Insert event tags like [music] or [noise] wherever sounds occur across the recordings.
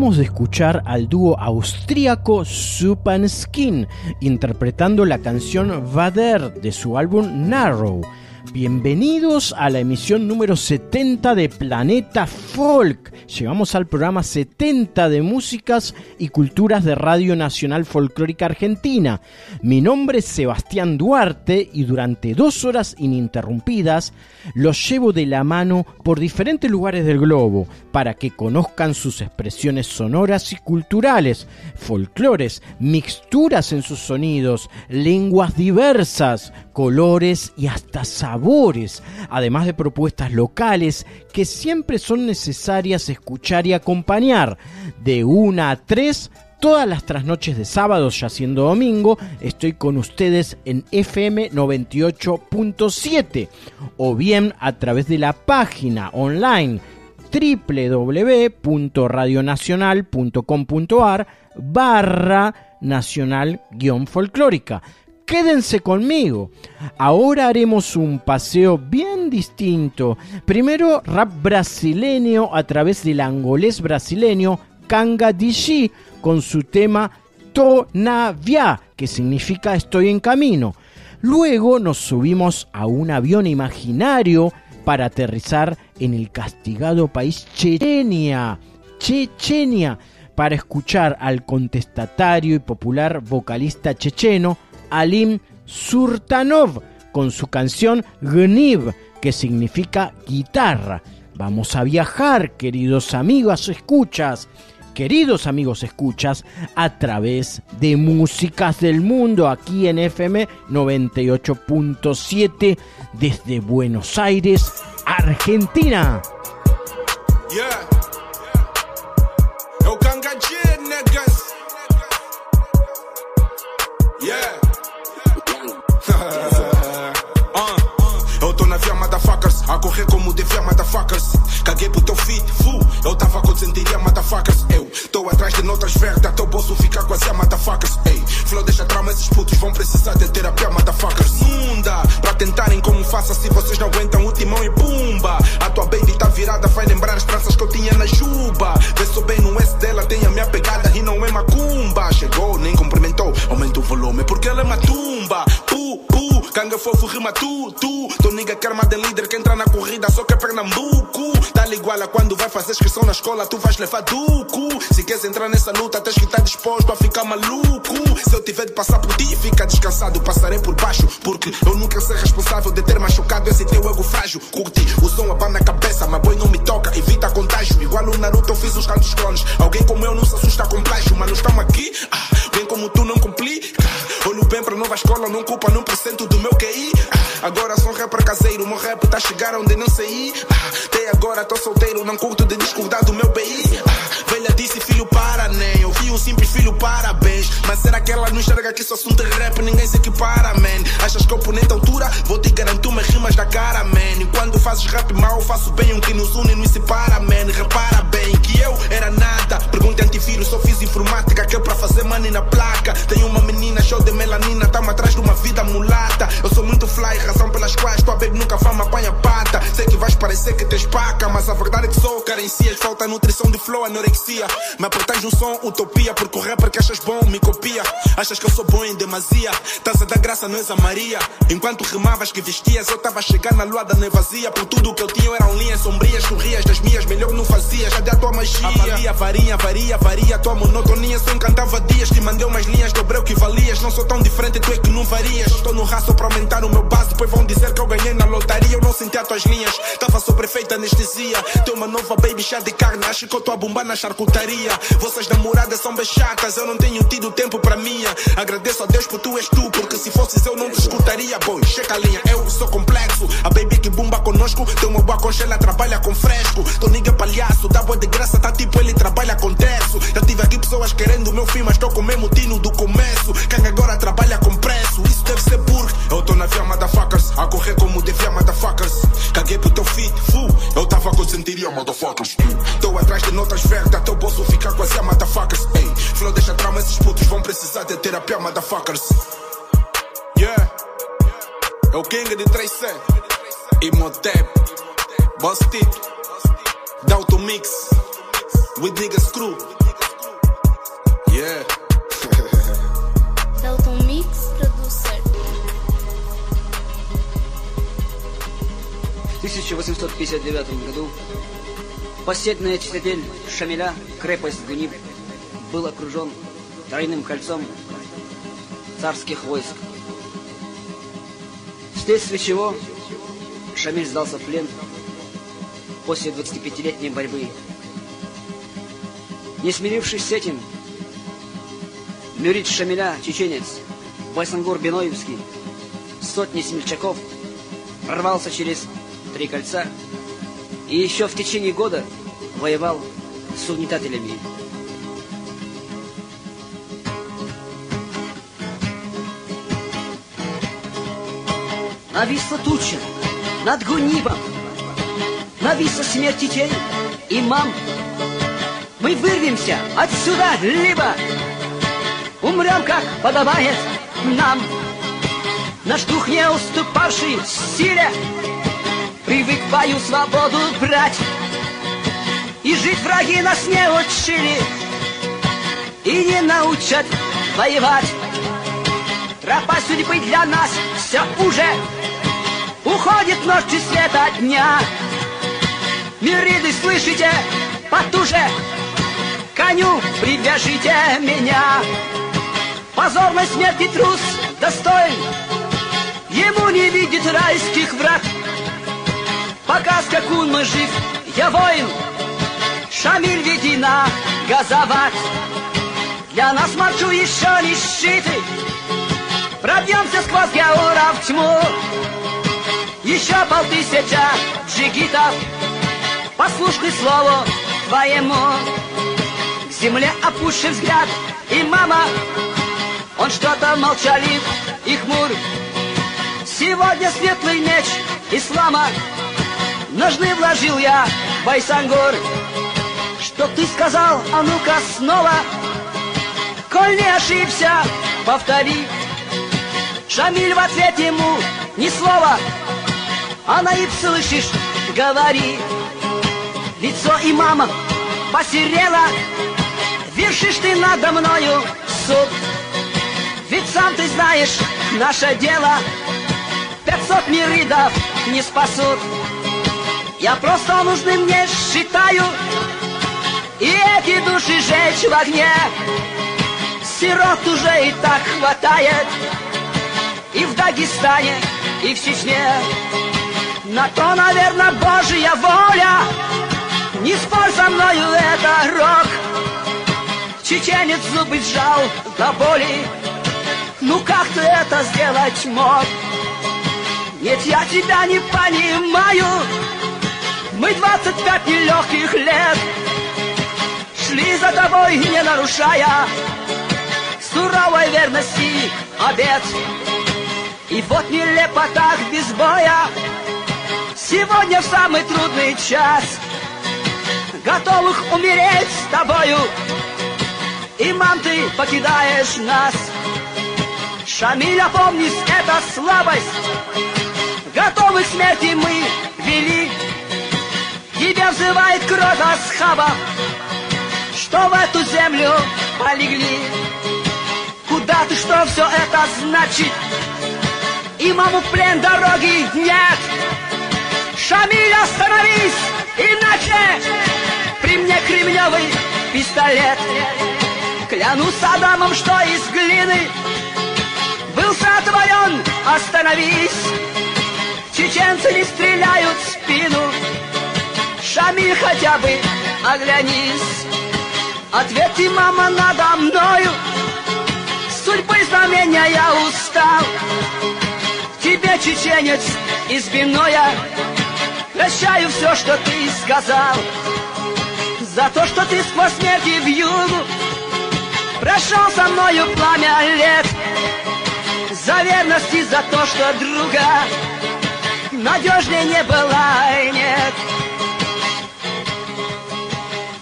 De escuchar al dúo austríaco Soup and Skin interpretando la canción Vader de su álbum Narrow. Bienvenidos a la emisión número 70 de Planeta Folk. Llegamos al programa 70 de músicas y culturas de Radio Nacional Folclórica Argentina. Mi nombre es Sebastián Duarte y durante dos horas ininterrumpidas los llevo de la mano por diferentes lugares del globo para que conozcan sus expresiones sonoras y culturales, folclores, mixturas en sus sonidos, lenguas diversas, colores y hasta sabores, además de propuestas locales que siempre son necesarias y acompañar. De una a tres, todas las trasnoches de sábado, ya siendo domingo, estoy con ustedes en FM 98.7 o bien a través de la página online www.radionacional.com.ar barra nacional-folclórica quédense conmigo. Ahora haremos un paseo bien distinto. Primero, rap brasileño a través del angolés brasileño Kanga Dishi con su tema Tonavia, que significa estoy en camino. Luego nos subimos a un avión imaginario para aterrizar en el castigado país Chechenia. Chechenia para escuchar al contestatario y popular vocalista checheno Alim Surtanov con su canción Gniv, que significa guitarra. Vamos a viajar, queridos amigos escuchas, queridos amigos escuchas, a través de músicas del mundo aquí en FM 98.7 desde Buenos Aires, Argentina. A correr como devia, motherfuckers. Caguei pro teu feed, fu. Eu tava com sentiria, motherfuckers. Eu tô atrás de notas verdes, o bolso ficar quase a motherfuckers. Ei, flow deixa trauma, esses putos vão precisar de terapia, motherfuckers. Munda, pra tentarem como faça se vocês não aguentam o timão e pumba. A tua baby tá virada, vai lembrar as tranças que eu tinha na juba. Vê só bem no S dela, tem a minha pegada e não é macumba. Chegou, nem cumprimentou, aumenta o volume porque ela é matumba. Canga fofo rima tu, tu. Tu nigga quer mais de líder que entra na corrida, só que é Pernambuco. Tá igual a quando vai fazer inscrição na escola, tu vais levar duco. Se queres entrar nessa luta, tens que estar disposto a ficar maluco. Se eu tiver de passar por ti, fica descansado, passarei por baixo. Porque eu nunca ser responsável de ter machucado esse teu ego frágil. Curti o som a na cabeça, mas boi não me toca, evita contágio. Igual o Naruto, eu fiz os cantos clones. Alguém como eu não se assusta com plágio, mas não estamos aqui. Ah, bem como tu não complica. Olho bem pra nova escola, não culpa num por cento do meu QI. Ah, agora sou um rapper caseiro, meu rap tá chegar onde não sei. Ah, até agora tô solteiro, não curto de discordar do meu BI. Ah, velha disse, filho, para, nem. Eu vi um simples filho, parabéns. Mas será que ela não enxerga que só assunto de rap, ninguém se equipara, man? Achas que eu ponente altura? Vou te garantir umas rimas da cara, man. E quando fazes rap mal, faço bem um que nos une nos separa, man. Repara bem que eu era nada. Pergunta antivírus, só fiz informática, que é pra fazer money na placa. Tenho uma menina show de melanina, tamo atrás de uma vida mulata. Eu sou muito fly, razão pelas quais tua baby nunca vai me apanha pata. Sei que vais parecer que tens paca, mas a verdade é que sou carencias. Falta nutrição de flow, anorexia. Me apertais no som, utopia. Porque o rapper que achas bom me copia. Achas que eu sou bom em demasia. Tás a dar graça, não és a Maria. Enquanto rimavas que vestias, eu tava a chegar na lua da nevazia. Por tudo que eu tinha eram linhas sombrias, sorrias das minhas, melhor não fazias. Cadê a tua magia? Avalia, varia, varia, varia. Tua monotonia só encantava dias. Te mandei umas linhas, dobrei o que valias. Não sou tão diferente, tu é que não varias. Estou no raço pra aumentar o meu base. Depois vão dizer que eu ganhei na lotaria. Eu não senti as tuas linhas. Tava sobre efeito anestesia. Tem uma nova baby chá de carne. Acho que eu tô a bombar na charcutaria. Vossas namoradas são bem chatas. Eu não tenho tido tempo pra minha. Agradeço a Deus por tu és tu. Porque se fosses eu não te escutaria. Boy, checa a linha. Eu sou complexo. A baby que bomba conosco. Tem uma boa congela, trabalha com fresco. Tô nigga palhaço. Dá boa de graça, tá tipo ele trabalha com terço. Já tive aqui pessoas querendo o meu fim, mas tô com o mesmo tino do começo. Quem agora trabalha com preço. Isso deve ser porque eu tô na via motherfuckers. A correr como devia motherfuckers. Caguei pro teu feed, fu. Eu tava com sentiria motherfuckers. Tô atrás de notas verdes, até o bolso ficar quase a motherfuckers. Ei, flow deixa trauma, esses putos vão precisar de terapia motherfuckers. Yeah. É o King de 3C. Imhotep. Boss Tip. Dauto Mix. With niggas screw. Yeah. [laughs] Dalton Mix Producer. В 1859 году Посетная цитадель Шамиля, крепость Гуниб, был окружен тройным кольцом царских войск. Вследствие чего Шамиль сдался в плен после 25-летней борьбы. Не смирившись с этим, Мюрит Шамиля, чеченец, Байсангур Биноевский, сотни смельчаков прорвался через три кольца и еще в течение года воевал с угнетателями. Нависла туча над Гунибом, нависла смерть детей и мам. Мы вырвемся отсюда, либо умрем, как подобает нам. Наш дух не уступавший силе, привык в бою свободу брать. И жить враги нас не учили И не научат воевать Тропа судьбы для нас все уже Уходит ночь и света дня Мириды, слышите, потуже Коню привяжите меня Позорной смерти трус достоин Ему не видит райских врат Пока скакун мы жив, я воин Шамиль, веди на газовать. Для нас маршу еще не щиты. Пробьемся сквозь Гаура в тьму. Еще полтысяча джигитов, послушный слову твоему. Земле опущен взгляд, и мама, он что-то молчалив и хмур. Сегодня светлый меч ислама Ножны вложил я, Байсангур. Что ты сказал, а ну-ка снова. Коль не ошибся, повтори. Шамиль в ответ ему ни слова. А наиб слышишь, говори. Лицо имама посерело Вершишь ты надо мною суд. Ведь сам ты знаешь, наше дело. Пятьсот миридов не спасут. Я просто нужным не считаю. И эти души жечь в огне. Сирот уже и так хватает. И в Дагестане, и в Чечне. На то, наверное, Божья воля. Не спорь со мною, это рок Чеченец зубы сжал до боли Ну как ты это сделать мог? Нет, я тебя не понимаю Мы двадцать пять нелегких лет шли за тобой, не нарушая суровой верности обед. И вот нелепо так без боя, сегодня в самый трудный час, готовых умереть с тобою, и мам ты покидаешь нас. Шамиль, опомнись, это слабость, готовых смерти мы вели, тебя взывает кровь асхаба, что в эту землю полегли. Куда ты, что все это значит? И маму в плен дороги нет. Шамиль, остановись, иначе при мне кремневый пистолет. Клянусь Адамом, что из глины. Был сотворен, остановись. Чеченцы не стреляют в спину, Шамиль хотя бы оглянись. Ответьте, мама, надо мною. Судьбы знамения я устал. Тебе, чеченец, избиное Прощаю все, что ты сказал. За то, что ты сквозь смерти в югу Прошел со мною пламя лет. За верность и за то, что друга Надежнее не было и нет.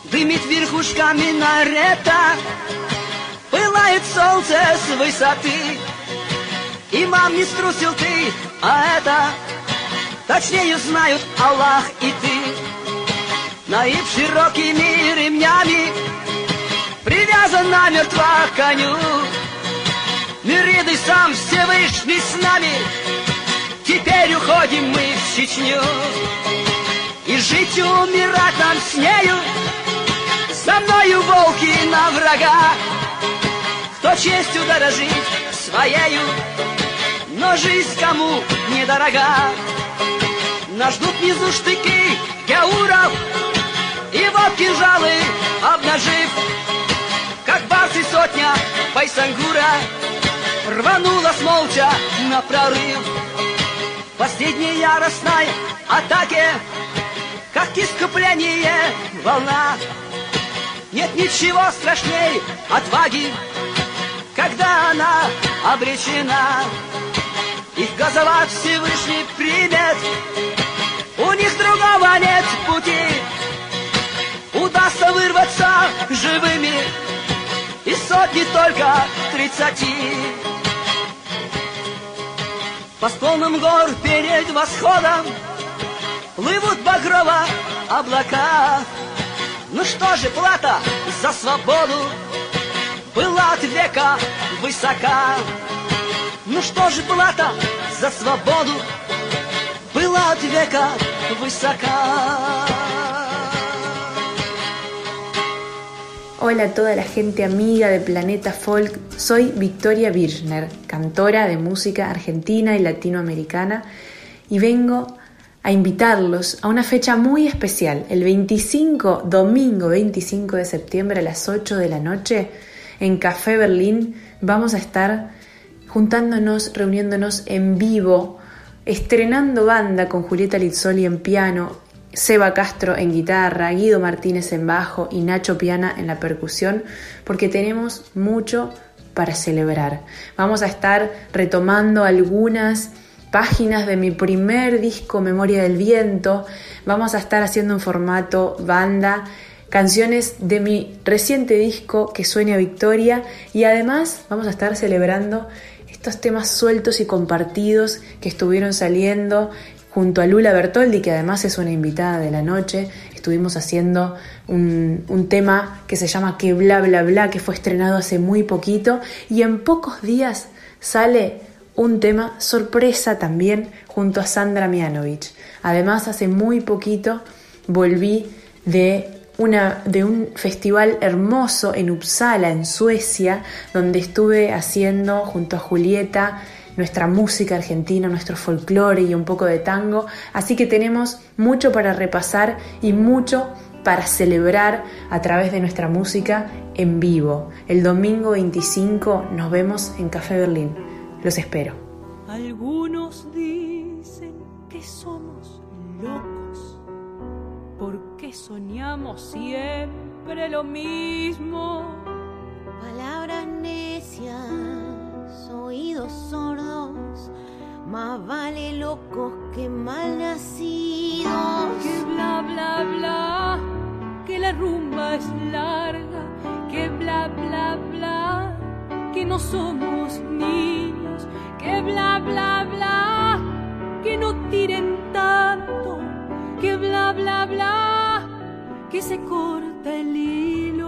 Дымит верхушка минарета Пылает солнце с высоты. И мам не струсил ты, а это Точнее знают Аллах и ты. Наиб широкими ремнями Привязан намертво к коню. Мириды сам Всевышний с нами. Теперь уходим мы в Чечню И жить и умирать нам с нею. За мною волки на врага. Кто честью дорожит своею. Но жизнь кому недорога. Нас ждут внизу штыки геуров И вот кинжалы обнажив Как барсы сотня Байсангура Рванулась молча на прорыв. Последней яростной атаке Как искупление волна. Нет ничего страшней отваги Когда она обречена. Их газовать Всевышний примет У них другого нет пути. Удастся вырваться живыми Из сотни только тридцати. По склонам гор перед восходом Плывут багрово облака. Ну что же, плата за свободу Была от века высока. Ну что же, плата за свободу Была от века высока Hola a toda la gente amiga de Planeta Folk, soy Victoria Birchner, cantora de música argentina y latinoamericana, y vengo a invitarlos a una fecha muy especial, el 25, domingo 25 de septiembre a las 8 de la noche, en Café Berlín, vamos a estar juntándonos, reuniéndonos en vivo, estrenando banda con Julieta Lizzoli en piano, Seba Castro en guitarra, Guido Martínez en bajo y Nacho Piana en la percusión, porque tenemos mucho para celebrar. Vamos a estar retomando algunas páginas de mi primer disco Memoria del Viento, vamos a estar haciendo un formato banda, canciones de mi reciente disco que sueña Victoria y además vamos a estar celebrando estos temas sueltos y compartidos que estuvieron saliendo junto a Lula Bertoldi, que además es una invitada de la noche. Estuvimos haciendo un, un, tema que se llama Que bla bla bla, que fue estrenado hace muy poquito y en pocos días sale un tema sorpresa también junto a Sandra Mianovich. Además, hace muy poquito volví de una, de un festival hermoso en Uppsala, en Suecia, donde estuve haciendo junto a Julieta nuestra música argentina, nuestro folclore y un poco de tango. Así que tenemos mucho para repasar y mucho para celebrar a través de nuestra música en vivo. El domingo 25 nos vemos en Café Berlín. Los espero. Algunos dicen que somos locos porque soñamos siempre lo mismo. Palabras necias oídos sordos, más vale locos que mal nacidos. Que bla bla bla, que la rumba es larga, que bla bla bla, que no somos niños, que bla bla bla, que no tiren tanto, que bla bla bla, que se corta el hilo.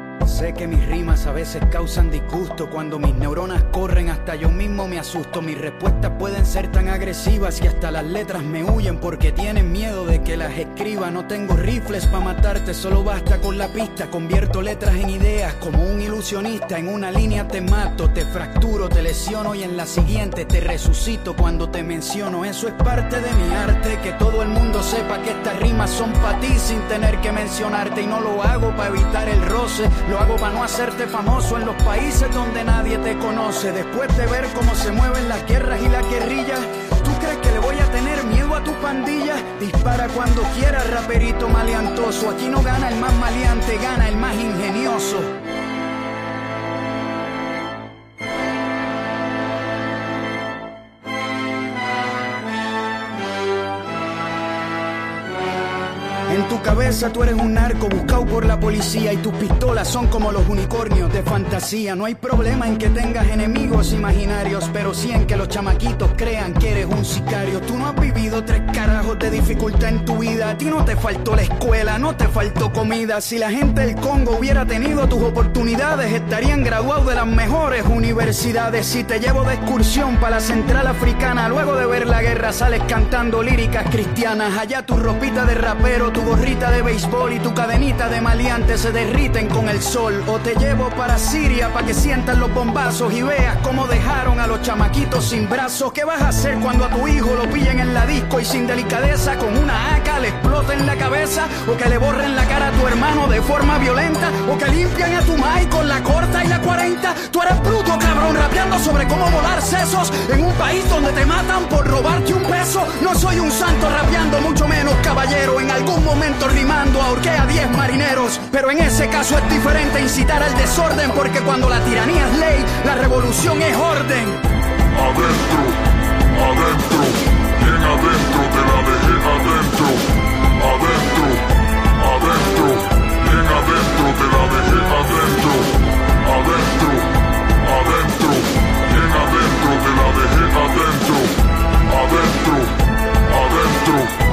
Sé que mis rimas a veces causan disgusto. Cuando mis neuronas corren, hasta yo mismo me asusto. Mis respuestas pueden ser tan agresivas y hasta las letras me huyen porque tienen miedo de que las escriba. No tengo rifles para matarte, solo basta con la pista. Convierto letras en ideas como un ilusionista. En una línea te mato, te fracturo, te lesiono y en la siguiente te resucito cuando te menciono. Eso es parte de mi arte, que todo el mundo sepa que estas rimas son para ti sin tener que mencionarte. Y no lo hago para evitar el roce, lo hago para no hacerte famoso en los países donde nadie te conoce. Después de ver cómo se mueven las guerras y las guerrillas, ¿tú crees que le voy a tener miedo a tu pandilla? Dispara cuando quieras, raperito maleantoso. Aquí no gana el más maleante, gana el más ingenioso. Tú eres un narco buscado por la policía y tus pistolas son como los unicornios de fantasía. No hay problema en que tengas enemigos imaginarios, pero sí en que los chamaquitos crean que eres un sicario. Tú no has vivido tres carajos de dificultad en tu vida. A ti no te faltó la escuela, no te faltó comida. Si la gente del Congo hubiera tenido tus oportunidades, estarían graduados de las mejores universidades. Si te llevo de excursión para la central africana, luego de ver la guerra sales cantando líricas cristianas. Allá tu ropita de rapero, tu gorrita de béisbol y tu cadenita de maleante se derriten con el sol. O te llevo para Siria para que sientas los bombazos y veas cómo dejaron a los chamaquitos sin brazos. ¿Qué vas a hacer cuando a tu hijo lo pillen en la disco y sin delicadeza con una AK le exploten la cabeza? O que le borren la cara a tu hermano de forma violenta? O que limpian a tu mai con la corta y la 40? Tú eres bruto, cabrón, rapeando sobre cómo volar sesos en un país donde te matan por robarte un peso. No soy un santo rapeando, mucho menos caballero. En algún momento rimando ahorqué a 10 marineros. Pero en ese caso es diferente incitar al desorden, porque cuando la tiranía es ley, la revolución es orden. Adentro, adentro, bien adentro, te la dejé adentro. Adentro, adentro, bien adentro, te la dejé adentro. Adentro, adentro, bien adentro, te la dejé adentro. Adentro, adentro,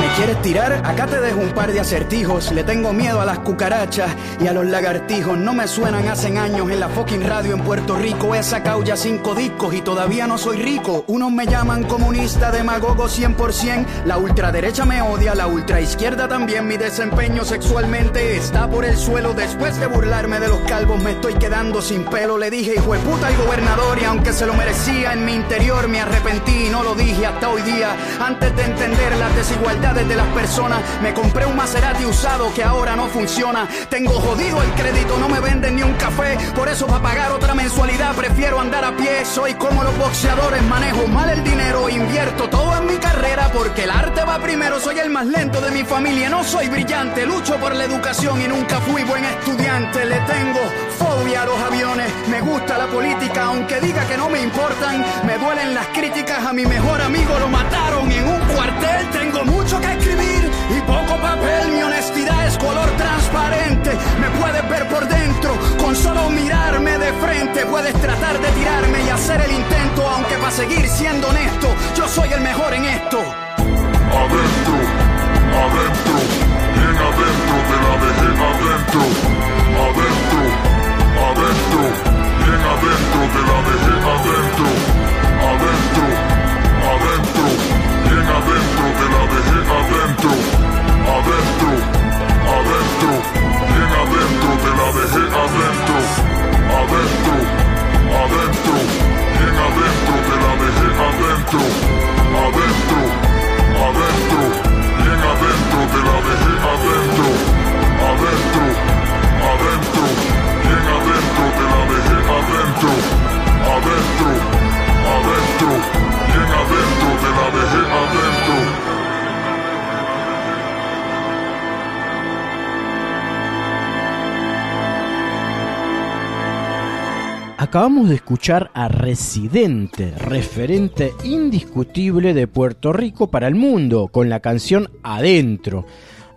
Me quieres tirar, acá te dejo un par de acertijos. Le tengo miedo a las cucarachas y a los lagartijos. No me suenan hace años en la fucking radio en Puerto Rico. He sacado ya cinco discos y todavía no soy rico. Unos me llaman comunista, demagogo 100%. La ultraderecha me odia, la ultraizquierda también. Mi desempeño sexualmente está por el suelo. Después de burlarme de los calvos, me estoy quedando sin pelo. Le dije, hijo de puta al gobernador, y aunque se lo merecía, en mi interior me arrepentí y no lo dije hasta hoy día. Antes de entender las desigualdades de las personas, me compré un Maserati usado que ahora no funciona. Tengo jodido el crédito, no me venden ni un café. Por eso, para pagar otra mensualidad, prefiero andar a pie. Soy como los boxeadores, manejo mal el dinero, invierto todo en mi carrera porque el arte va primero. Soy el más lento de mi familia, no soy brillante. Lucho por la educación y nunca fui buen estudiante. Le tengo fobia a los aviones, me gusta la política, aunque diga que no me importan. Me duelen las críticas, a mi mejor amigo lo mataron en un cuartel. Tengo mucho que escribir y poco papel. Mi honestidad es color transparente. Me puedes ver por dentro con solo mirarme de frente. Puedes tratar de tirarme y hacer el intento, aunque para seguir siendo honesto, yo soy el mejor en esto. Adentro, adentro, bien adentro de la vejez, adentro, adentro, adentro, bien adentro de la vejez, adentro, adentro, adentro, bien adentro de la vejez, adentro, adentro, adentro, bien adentro de la vejez, adentro, adentro, adentro, bien adentro de la adentro, adentro, Acabamos de escuchar a Residente, referente indiscutible de Puerto Rico para el mundo, con la canción Adentro.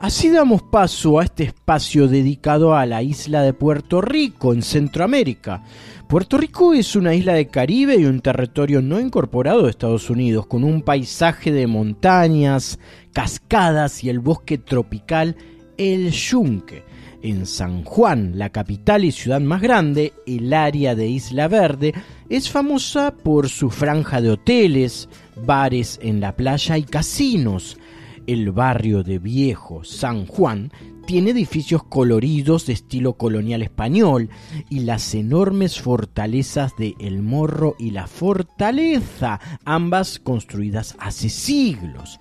Así damos paso a este espacio dedicado a la isla de Puerto Rico, en Centroamérica. Puerto Rico es una isla de Caribe y un territorio no incorporado de Estados Unidos, con un paisaje de montañas, cascadas y el bosque tropical El Yunque. En San Juan, la capital y ciudad más grande, el área de Isla Verde es famosa por su franja de hoteles, bares en la playa y casinos. El barrio de Viejo San Juan tiene edificios coloridos de estilo colonial español y las enormes fortalezas de El Morro y la Fortaleza, ambas construidas hace siglos.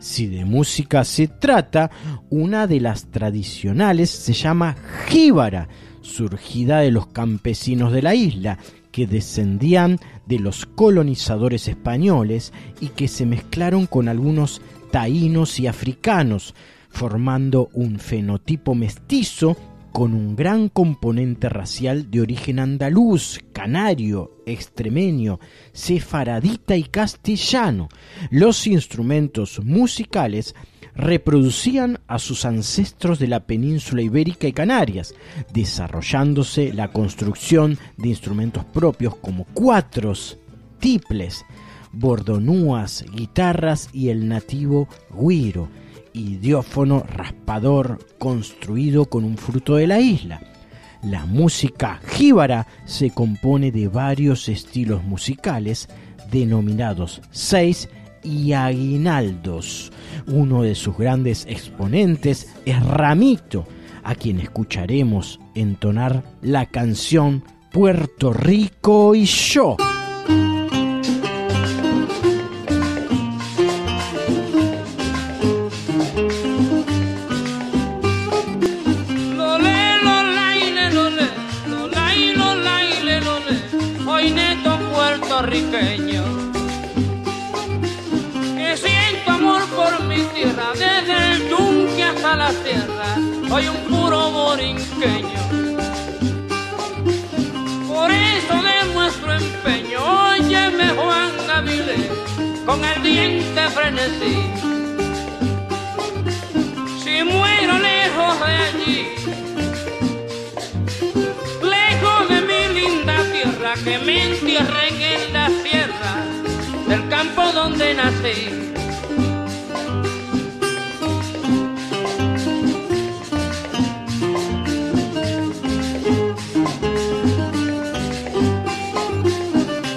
Si de música se trata, una de las tradicionales se llama jíbara, surgida de los campesinos de la isla, que descendían de los colonizadores españoles y que se mezclaron con algunos taínos y africanos, formando un fenotipo mestizo con un gran componente racial de origen andaluz, canario, extremeño, sefaradita y castellano. Los instrumentos musicales reproducían a sus ancestros de la península ibérica y Canarias, desarrollándose la construcción de instrumentos propios como cuatros, tiples, bordonúas, guitarras y el nativo guiro, idiófono raspador construido con un fruto de la isla. La música jíbara se compone de varios estilos musicales denominados seis y aguinaldos. Uno de sus grandes exponentes es Ramito, a quien escucharemos entonar la canción Puerto Rico y yo.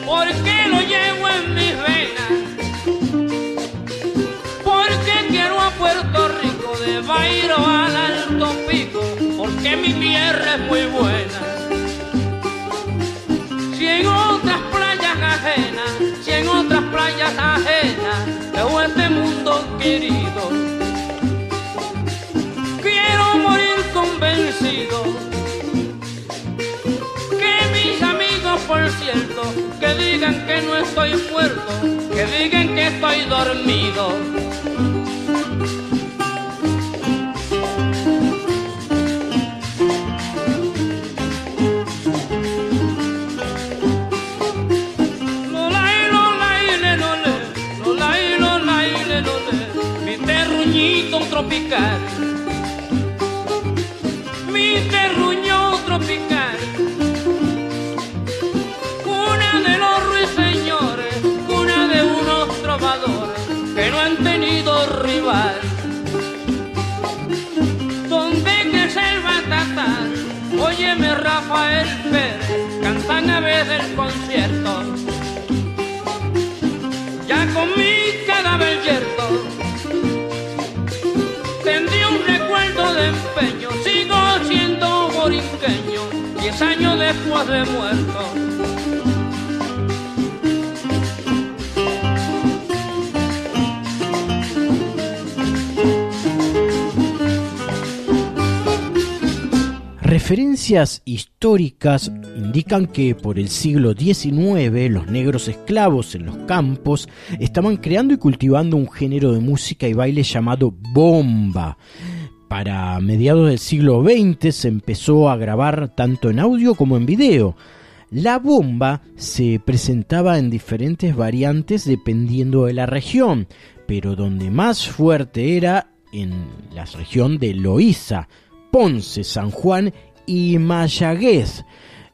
Porque lo llevo en mis venas, porque quiero a Puerto Rico de bailo al Alto Pico, porque mi tierra es muy buena. Si en otras playas ajenas, si en otras playas ajenas. Que digan que no estoy muerto, que digan que estoy dormido. tropical, años después de muerto. Referencias históricas indican que por el siglo XIX los negros esclavos en los campos estaban creando y cultivando un género de música y baile llamado bomba, para mediados del siglo XX se empezó a grabar tanto en audio como en video. La bomba se presentaba en diferentes variantes dependiendo de la región, pero donde más fuerte era en la región de Loíza, Ponce, San Juan y Mayagüez.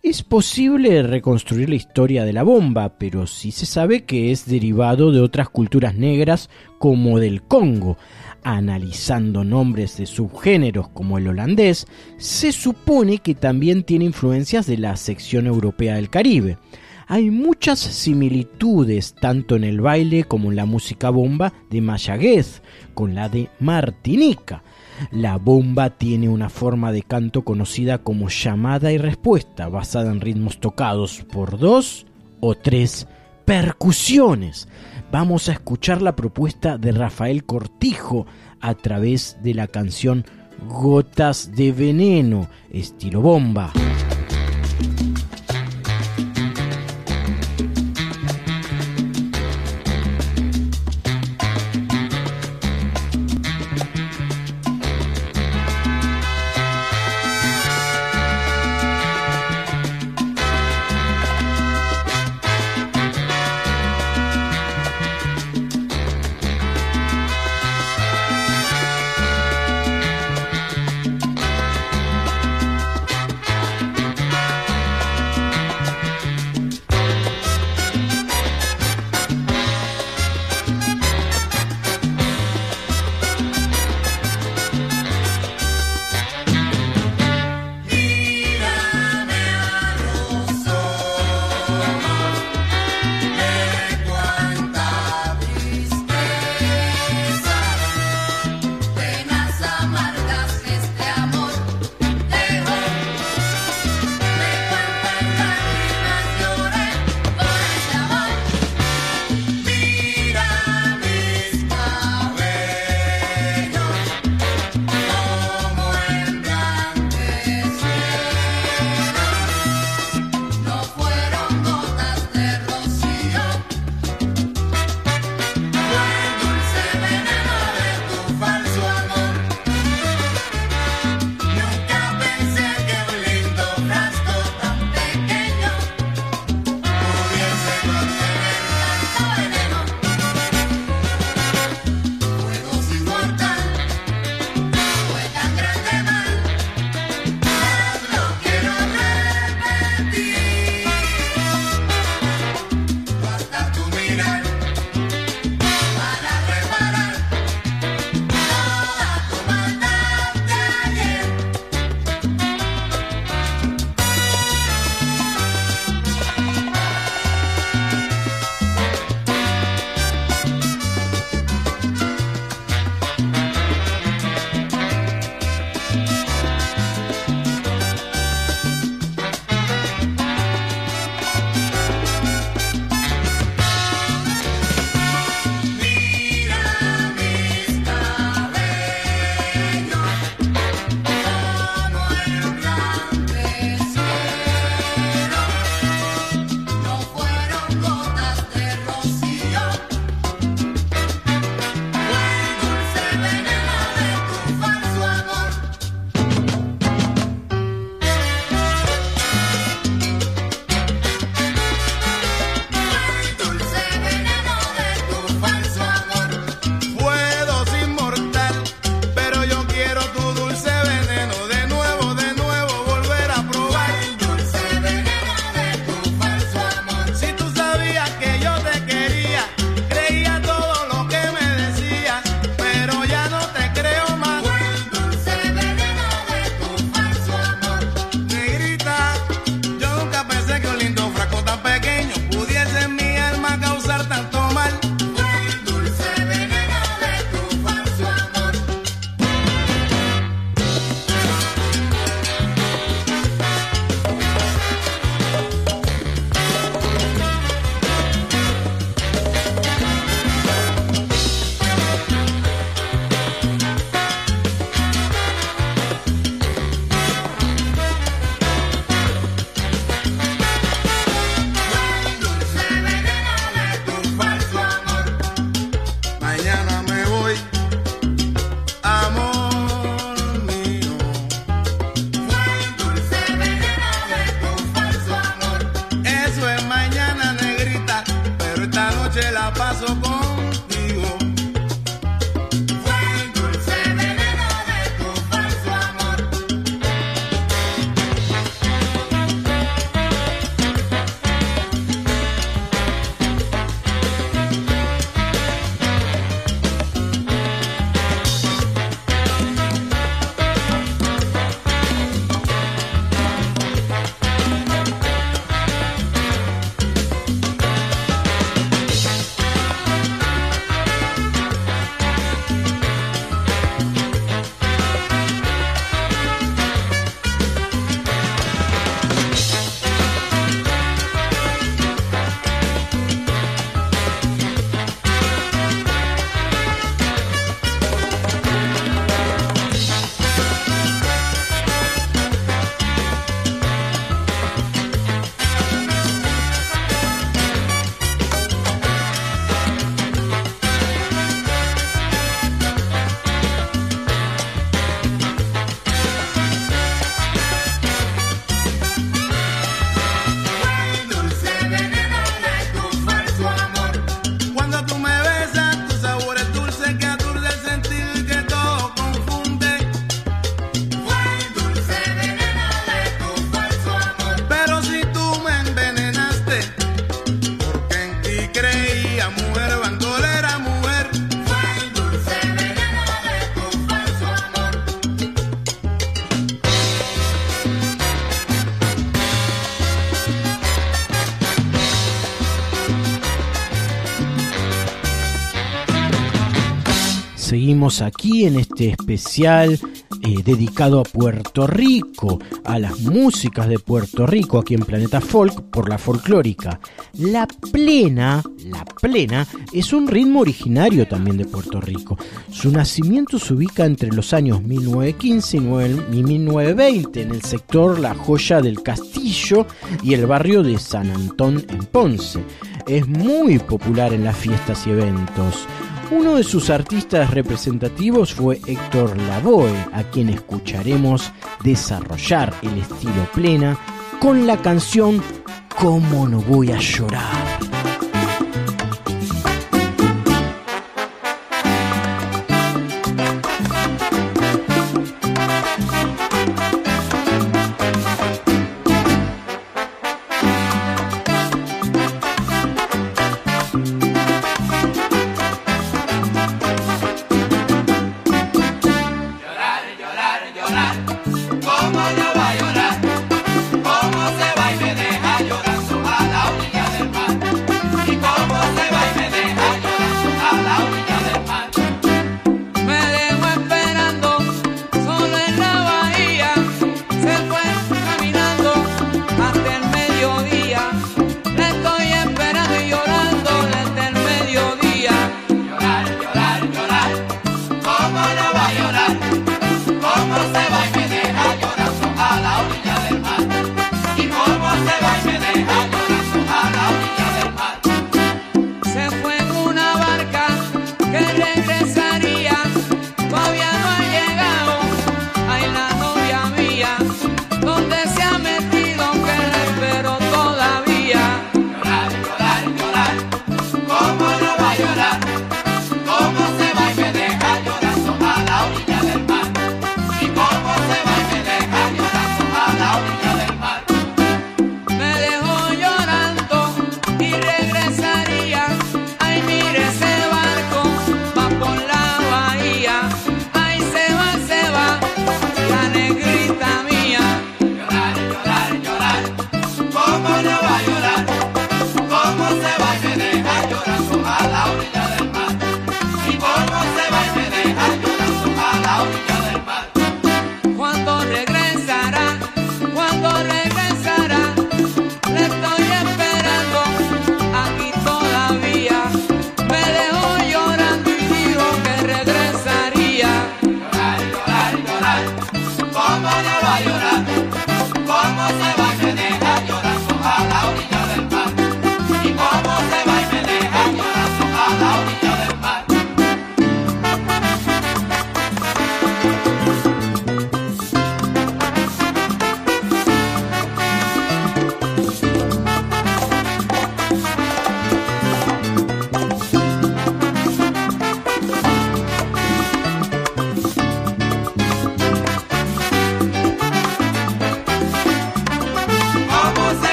Es posible reconstruir la historia de la bomba, pero sí se sabe que es derivado de otras culturas negras como del Congo analizando nombres de subgéneros como el holandés, se supone que también tiene influencias de la sección europea del Caribe. Hay muchas similitudes tanto en el baile como en la música bomba de Mayagüez con la de Martinica. La bomba tiene una forma de canto conocida como llamada y respuesta, basada en ritmos tocados por dos o tres percusiones vamos a escuchar la propuesta de Rafael Cortijo a través de la canción Gotas de Veneno, estilo bomba. Seguimos aquí en este especial eh, dedicado a Puerto Rico, a las músicas de Puerto Rico aquí en Planeta Folk por la folclórica. La plena, la plena es un ritmo originario también de Puerto Rico. Su nacimiento se ubica entre los años 1915 y nueve- y 1920 en el sector La Joya del Castillo y el barrio de San Antón en Ponce. Es muy popular en las fiestas y eventos. Uno de sus artistas representativos fue Héctor Lavoe, a quien escucharemos desarrollar el estilo plena con la canción ¿Cómo no voy a llorar?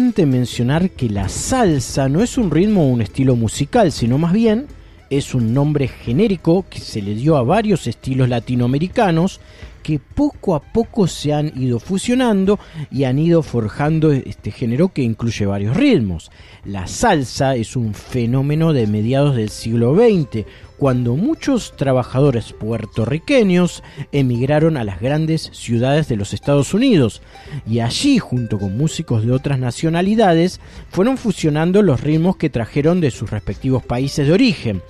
Mencionar que la salsa no es un ritmo o un estilo musical, sino más bien es un nombre genérico que se le dio a varios estilos latinoamericanos que poco a poco se han ido fusionando y han ido forjando este género que incluye varios ritmos. La salsa es un fenómeno de mediados del siglo XX, cuando muchos trabajadores puertorriqueños emigraron a las grandes ciudades de los Estados Unidos y allí, junto con músicos de otras nacionalidades, fueron fusionando los ritmos que trajeron de sus respectivos países de origen.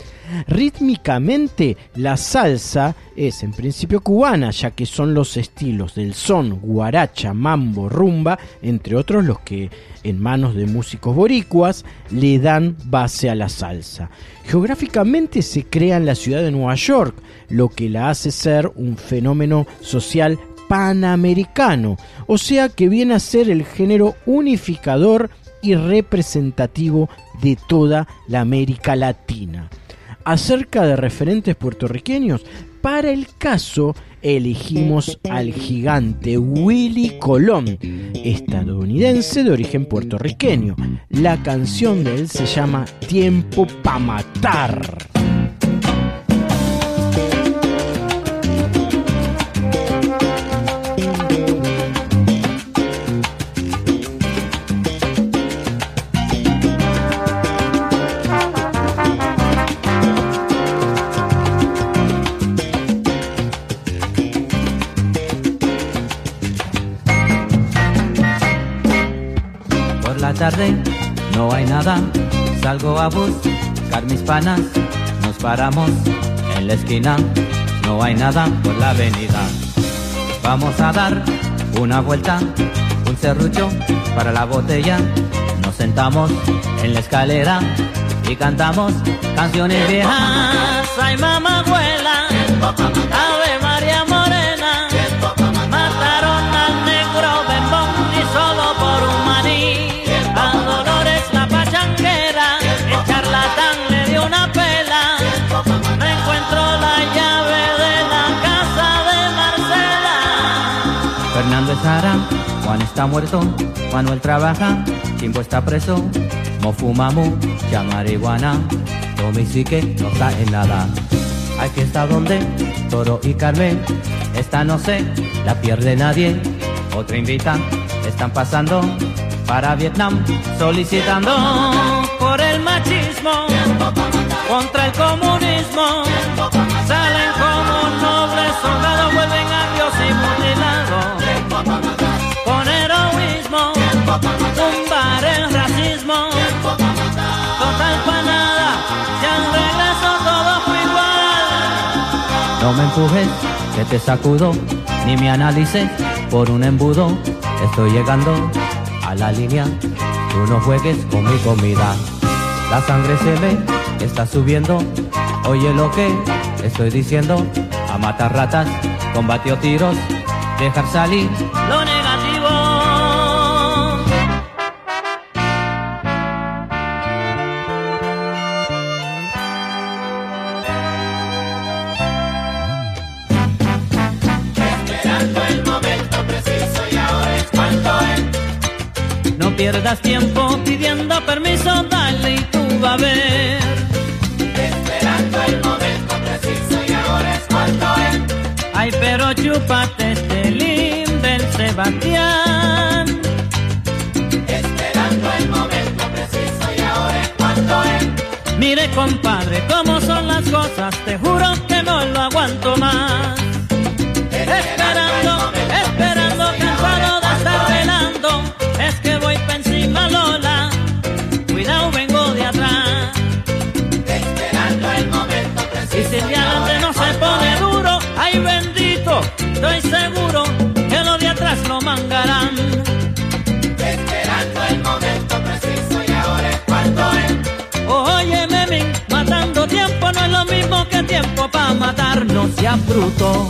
Rítmicamente, la salsa es en principio cubana, ya que son los estilos del son, guaracha, mambo, rumba, entre otros los que en manos de músicos boricuas le dan base a la salsa. Geográficamente se crea en la ciudad de Nueva York, lo que la hace ser un fenómeno social panamericano, o sea que viene a ser el género unificador y representativo de toda la América Latina. Acerca de referentes puertorriqueños, para el caso elegimos al gigante Willy Colón, estadounidense de origen puertorriqueño. La canción de él se llama Tiempo pa' matar. Tarde no hay nada, salgo a buscar mis panas, nos paramos en la esquina, no hay nada por la avenida. Vamos a dar una vuelta, un serrucho para la botella, nos sentamos en la escalera y cantamos canciones viejas. Ay mamá abuela, muerto, Manuel trabaja, Chimbo está preso, Mo fuma mucha marihuana, Tommy sí que no está en nada. Aquí está donde Toro y Carmen, esta no sé, la pierde nadie. Otra invita, están pasando para Vietnam, solicitando por el machismo, contra el comunismo. Salen como nobles soldados, vuelven a Dios y tumbar el racismo. Total pa' nada, si al regreso todo fue igual. No me empujes, que te sacudo, ni me analices por un embudo. Estoy llegando a la línea, tú no juegues con mi comida. La sangre se ve, está subiendo, oye lo que estoy diciendo. A matar ratas, combatió tiros, dejar salir pierdas tiempo pidiendo permiso, dale y tú va a ver. Esperando el momento preciso y ahora es cuando es. Ay, pero chúpate este limber, Sebastián. Esperando el momento preciso y ahora es cuando es. Mire, compadre, cómo son las cosas, te juro mangarán. Esperando el momento preciso y ahora es cuando es. Oye, Memín, matando tiempo no es lo mismo que tiempo para matar, no sea bruto.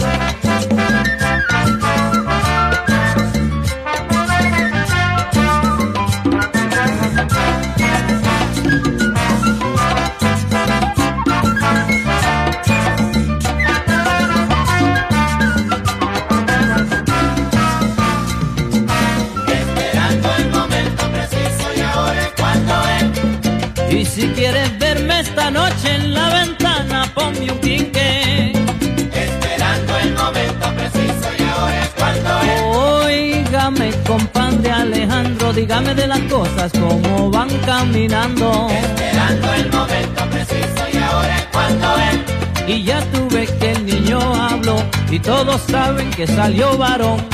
Dígame de las cosas como van caminando. Esperando el momento preciso y ahora es cuando es. Y ya tuve que el niño habló y todos saben que salió varón.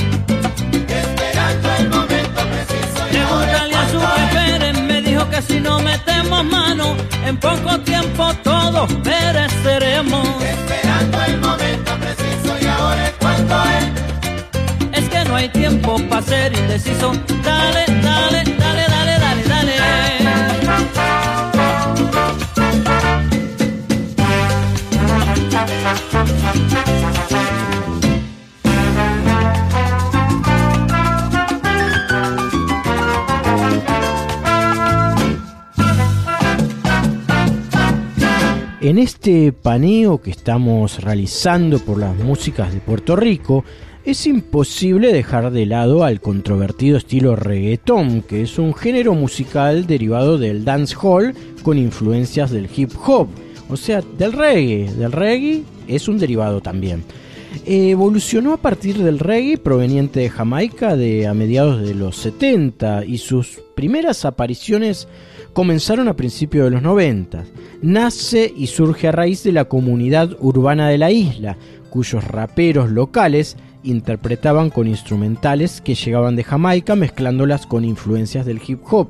Esperando el momento preciso y ahora Pregúntale a su Pérez, me dijo que si no metemos mano, en poco tiempo todos pereceremos. Esperando el momento preciso y ahora es cuando es. Hay tiempo para ser indeciso. Dale, dale, dale, dale, dale, dale. En este paneo que estamos realizando por las músicas de Puerto Rico, es imposible dejar de lado al controvertido estilo reggaeton, que es un género musical derivado del dancehall con influencias del hip hop, o sea, del reggae. Del reggae es un derivado también. Evolucionó a partir del reggae proveniente de Jamaica de a mediados de los 70 y sus primeras apariciones comenzaron a principios de los 90. Nace y surge a raíz de la comunidad urbana de la isla, cuyos raperos locales interpretaban con instrumentales que llegaban de Jamaica mezclándolas con influencias del hip hop.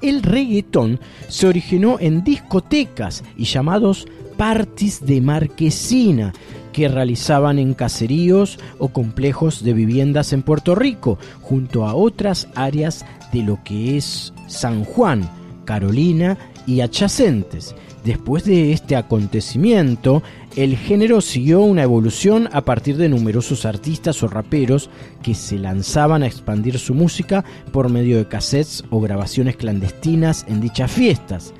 El reggaetón se originó en discotecas y llamados parties de marquesina que realizaban en caseríos o complejos de viviendas en Puerto Rico, junto a otras áreas de lo que es San Juan, Carolina y adyacentes. Después de este acontecimiento, el género siguió una evolución a partir de numerosos artistas o raperos que se lanzaban a expandir su música por medio de cassettes o grabaciones clandestinas en dichas fiestas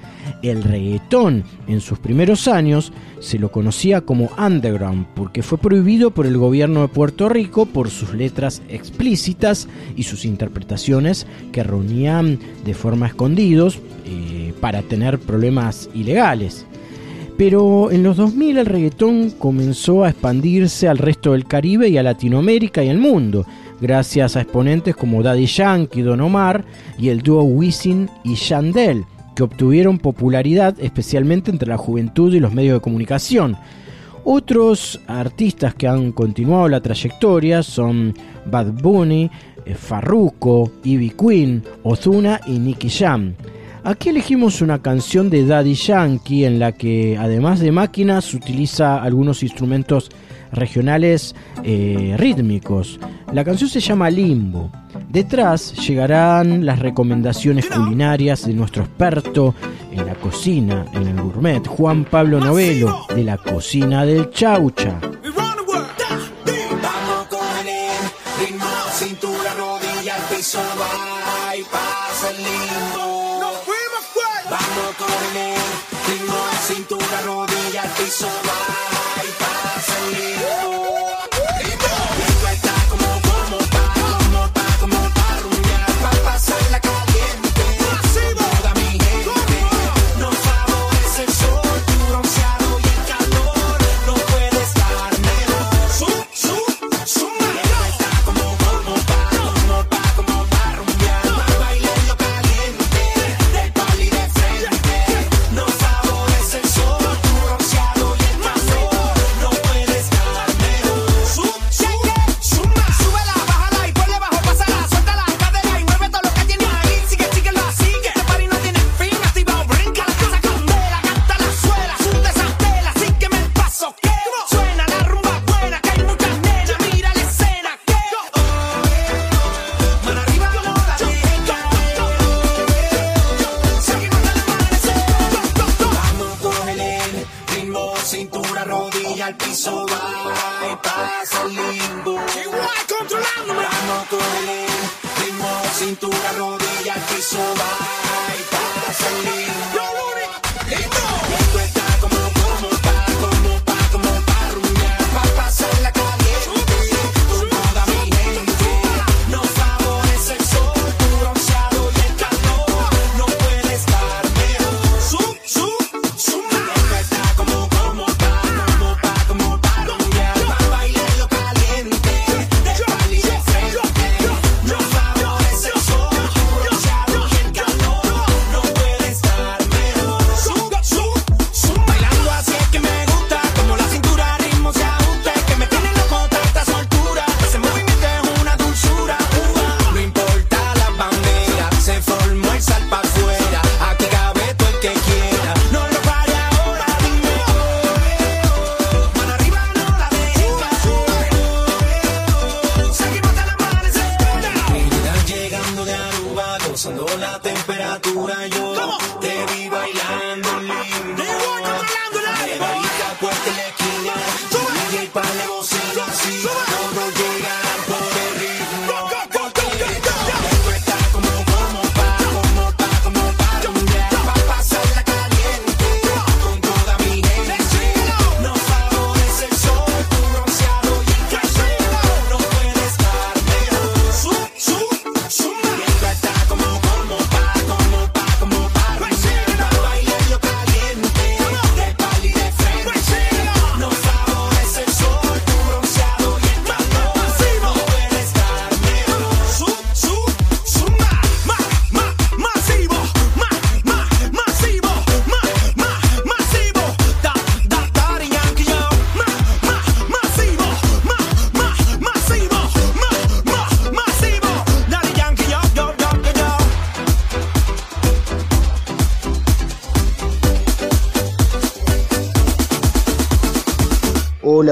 el reggaetón en sus primeros años, se lo conocía como underground porque fue prohibido por el gobierno de Puerto Rico por sus letras explícitas y sus interpretaciones que reunían de forma escondidos eh, para tener problemas ilegales. Pero en los 2000 el reggaetón comenzó a expandirse al resto del Caribe y a Latinoamérica y al mundo, gracias a exponentes como Daddy Yankee, Don Omar y el dúo Wisin y Yandel que obtuvieron popularidad especialmente entre la juventud y los medios de comunicación. Otros artistas que han continuado la trayectoria son Bad Bunny, eh, Farruko, Ivy Queen, Ozuna y Nicky Jam. Aquí elegimos una canción de Daddy Yankee en la que además de máquinas utiliza algunos instrumentos regionales eh, rítmicos. La canción se llama Limbo. Detrás llegarán las recomendaciones culinarias de nuestro experto en la cocina, en el gourmet, Juan Pablo Novelo, de la cocina del chaucha. Vamos con el ritmo, cintura, rodilla, piso, va.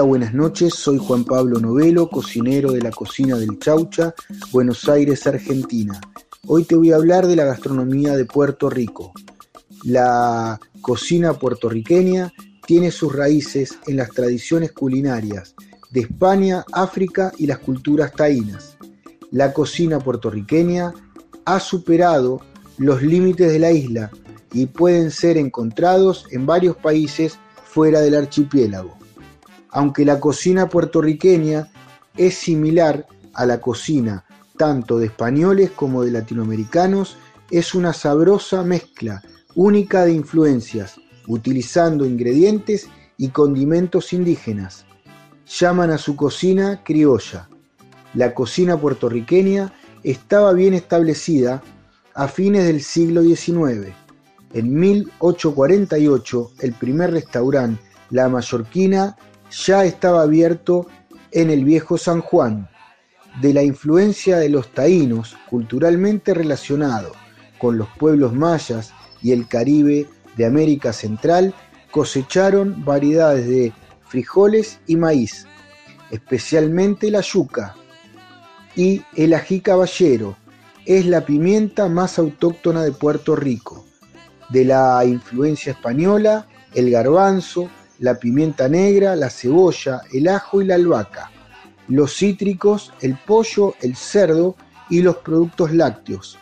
buenas noches. Soy Juan Pablo Novelo, cocinero de la cocina del Chaucha, Buenos Aires, Argentina. Hoy te voy a hablar de la gastronomía de Puerto Rico. La cocina puertorriqueña tiene sus raíces en las tradiciones culinarias de España, África y las culturas taínas. La cocina puertorriqueña ha superado los límites de la isla y pueden ser encontrados en varios países fuera del archipiélago. Aunque la cocina puertorriqueña es similar a la cocina tanto de españoles como de latinoamericanos, es una sabrosa mezcla única de influencias, utilizando ingredientes y condimentos indígenas. Llaman a su cocina criolla. La cocina puertorriqueña estaba bien establecida a fines del siglo XIX. En 1848, el primer restaurante, La Mallorquina, ya estaba abierto en el viejo San Juan. De la influencia de los taínos, culturalmente relacionado con los pueblos mayas y el Caribe de América Central, cosecharon variedades de frijoles y maíz, especialmente la yuca, y el ají caballero, es la pimienta más autóctona de Puerto Rico. De la influencia española, el garbanzo, la pimienta negra, la cebolla, el ajo y la albahaca. Los cítricos, el pollo, el cerdo y los productos lácteos.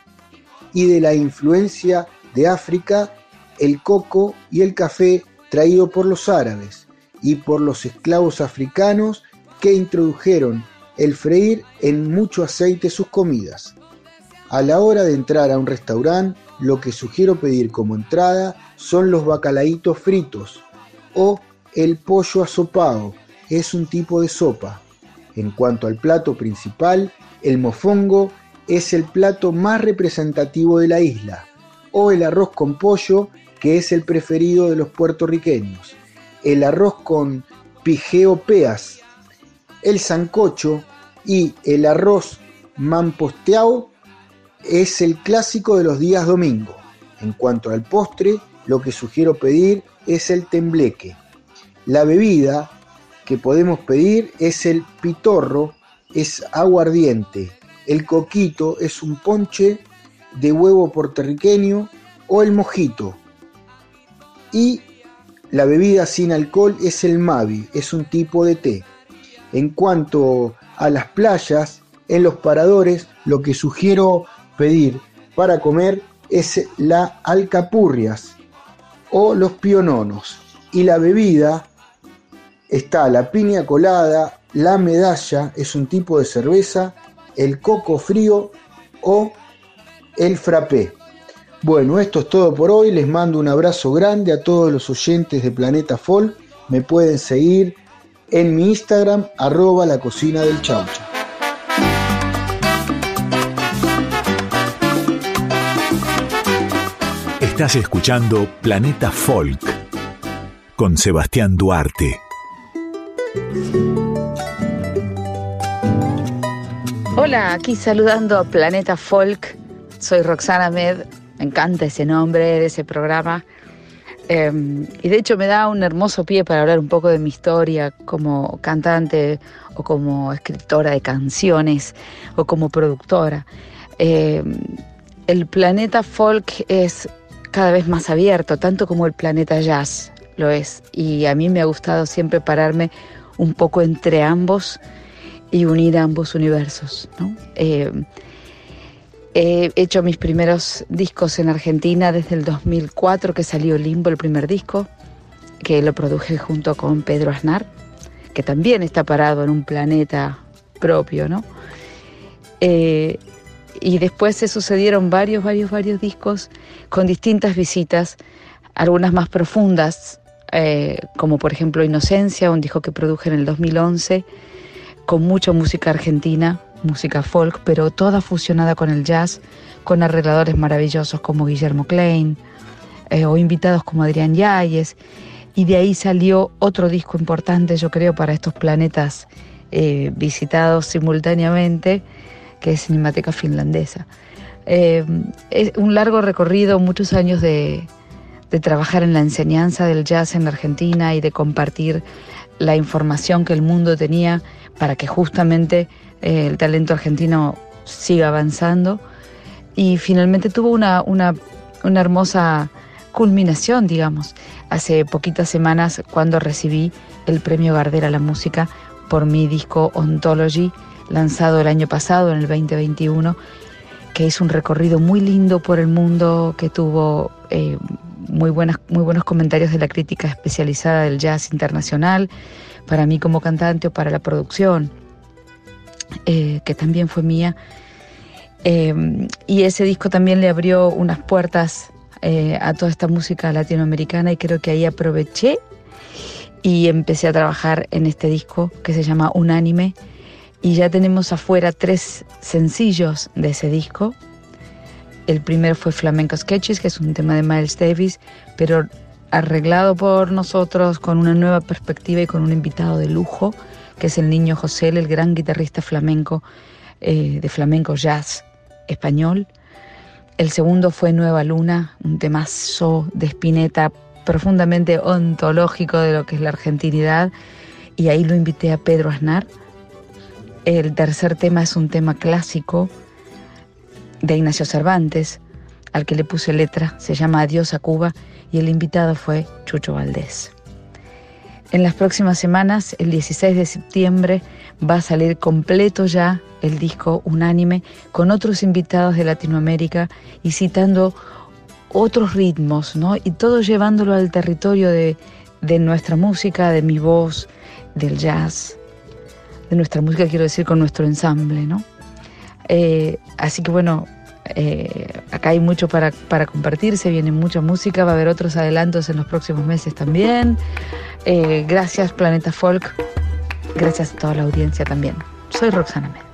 Y de la influencia de África, el coco y el café traído por los árabes y por los esclavos africanos que introdujeron el freír en mucho aceite sus comidas. A la hora de entrar a un restaurante, lo que sugiero pedir como entrada son los bacalaitos fritos o el pollo asopado, es un tipo de sopa. En cuanto al plato principal, el mofongo es el plato más representativo de la isla, o el arroz con pollo, que es el preferido de los puertorriqueños, el arroz con pijeopeas, el sancocho y el arroz mamposteado es el clásico de los días domingo. En cuanto al postre, lo que sugiero pedir es el tembleque. La bebida que podemos pedir es el pitorro, es aguardiente. El coquito es un ponche de huevo puertorriqueño o el mojito. Y la bebida sin alcohol es el mavi, es un tipo de té. En cuanto a las playas, en los paradores, lo que sugiero pedir para comer es la alcapurrias o los piononos. Y la bebida está la piña colada, la medalla, es un tipo de cerveza, el coco frío o el frappé. Bueno, esto es todo por hoy. Les mando un abrazo grande a todos los oyentes de Planeta Folk. Me pueden seguir en mi Instagram, arroba la cocina del chaucha. Estás escuchando Planeta Folk con Sebastián Duarte. Hola, aquí saludando a Planeta Folk. Soy Roxana Med. Me encanta ese nombre de ese programa. Em, y de hecho me da un hermoso pie para hablar un poco de mi historia como cantante o como escritora de canciones o como productora. Em, el planeta folk es cada vez más abierto, tanto como el planeta jazz lo es. Y a mí me ha gustado siempre pararme un poco entre ambos y unir ambos universos. Eh, he hecho mis primeros discos en Argentina desde el 2004 que salió Limbo, el primer disco, que lo produje junto con Pedro Aznar, que también está parado en un planeta propio, ¿no? Eh, y después se sucedieron varios, varios, varios discos con distintas visitas, algunas más profundas, eh, como por ejemplo Inocencia, un disco que produje en el 2011, con mucha música argentina, música folk, pero toda fusionada con el jazz, con arregladores maravillosos como Guillermo Klein, eh, o invitados como Adrián Yáñez, y de ahí salió otro disco importante, yo creo, para estos planetas eh, visitados simultáneamente, que es Cinemateca Finlandesa. Es un largo recorrido, muchos años de, trabajar en la enseñanza del jazz en la Argentina y de compartir la información que el mundo tenía para que justamente eh, el talento argentino siga avanzando. Y finalmente tuvo una, una, hermosa culminación, digamos, hace poquitas semanas cuando recibí el premio Gardera a la música por mi disco Ontology, lanzado el año pasado, en el 2021, que hizo un recorrido muy lindo por el mundo, que tuvo eh, muy, buenas, muy buenos comentarios de la crítica especializada del jazz internacional, para mí como cantante o para la producción, eh, que también fue mía. Eh, y ese disco también le abrió unas puertas a toda esta música latinoamericana y creo que ahí aproveché y empecé a trabajar en este disco que se llama Unánime y ya tenemos afuera tres sencillos de ese disco. El primero fue Flamenco Sketches, que es un tema de Miles Davis, pero arreglado por nosotros con una nueva perspectiva y con un invitado de lujo, que es el niño José, el gran guitarrista flamenco eh, de flamenco jazz español. El segundo fue Nueva Luna, un temazo de Spinetta profundamente ontológico de lo que es la argentinidad, y ahí lo invité a Pedro Aznar el tercer tema es un tema clásico de Ignacio Cervantes, al que le puse letra, se llama Adiós a Cuba y el invitado fue Chucho Valdés. En las próximas semanas, el 16 de septiembre, va a salir completo ya el disco Unánime con otros invitados de Latinoamérica y citando otros ritmos, ¿no? Y todo llevándolo al territorio de, de nuestra música, de mi voz, del jazz, de nuestra música, quiero decir, con nuestro ensamble, ¿no? Eh, así que bueno, eh, acá hay mucho para, para compartirse, viene mucha música, va a haber otros adelantos en los próximos meses también. Eh, gracias Planeta Folk, gracias a toda la audiencia también. Soy Roxana Med.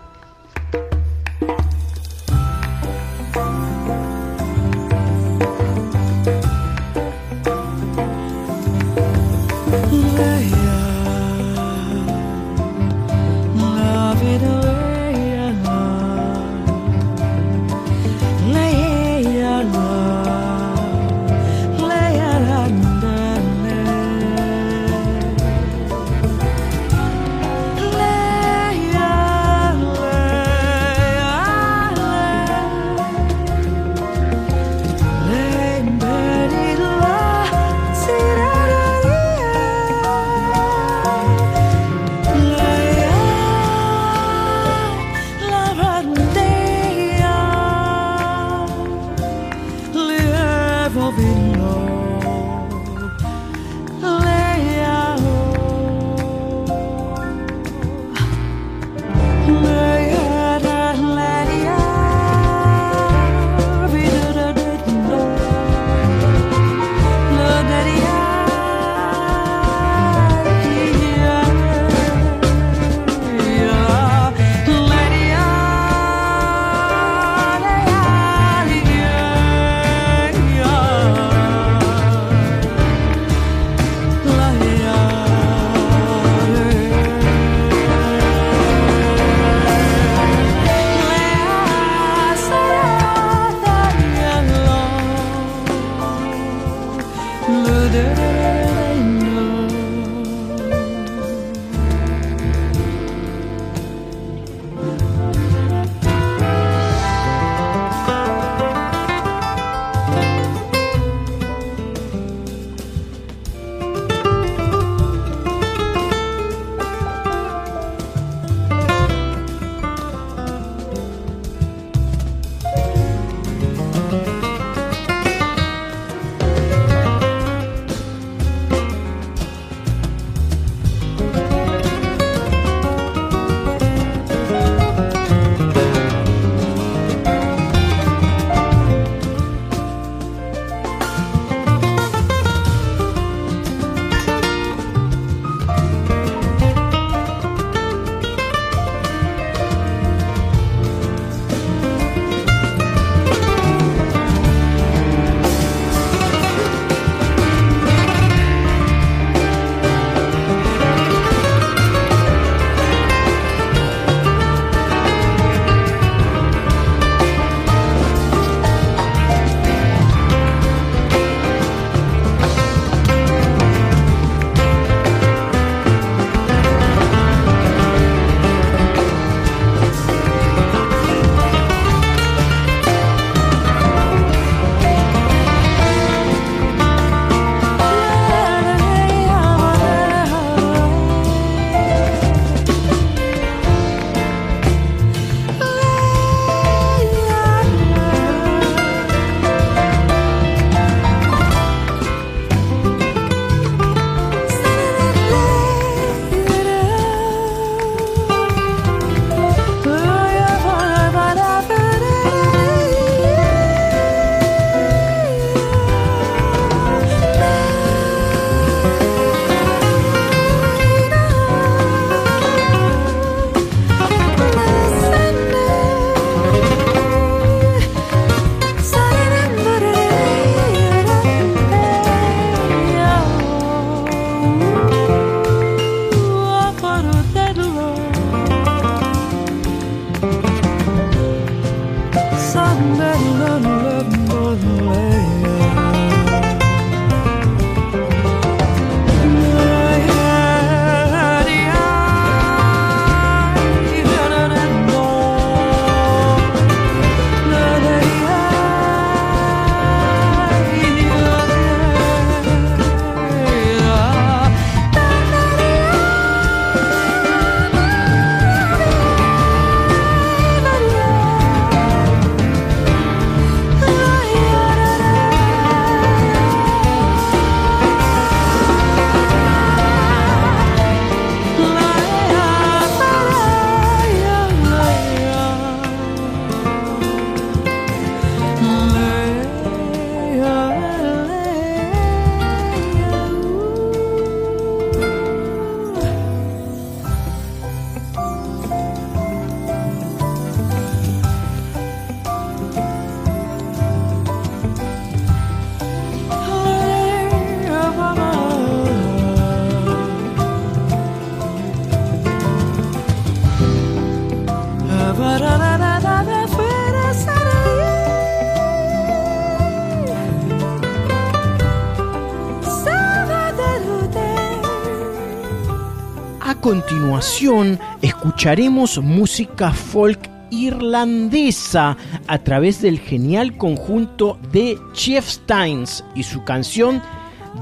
continuación escucharemos música folk irlandesa a través del genial conjunto de Chieftains y su canción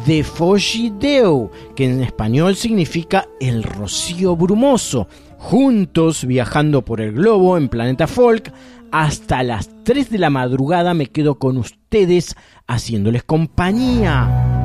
The Foggy Deo, que en español significa el rocío brumoso. Juntos viajando por el globo en Planeta Folk, hasta las 3 de la madrugada me quedo con ustedes haciéndoles compañía.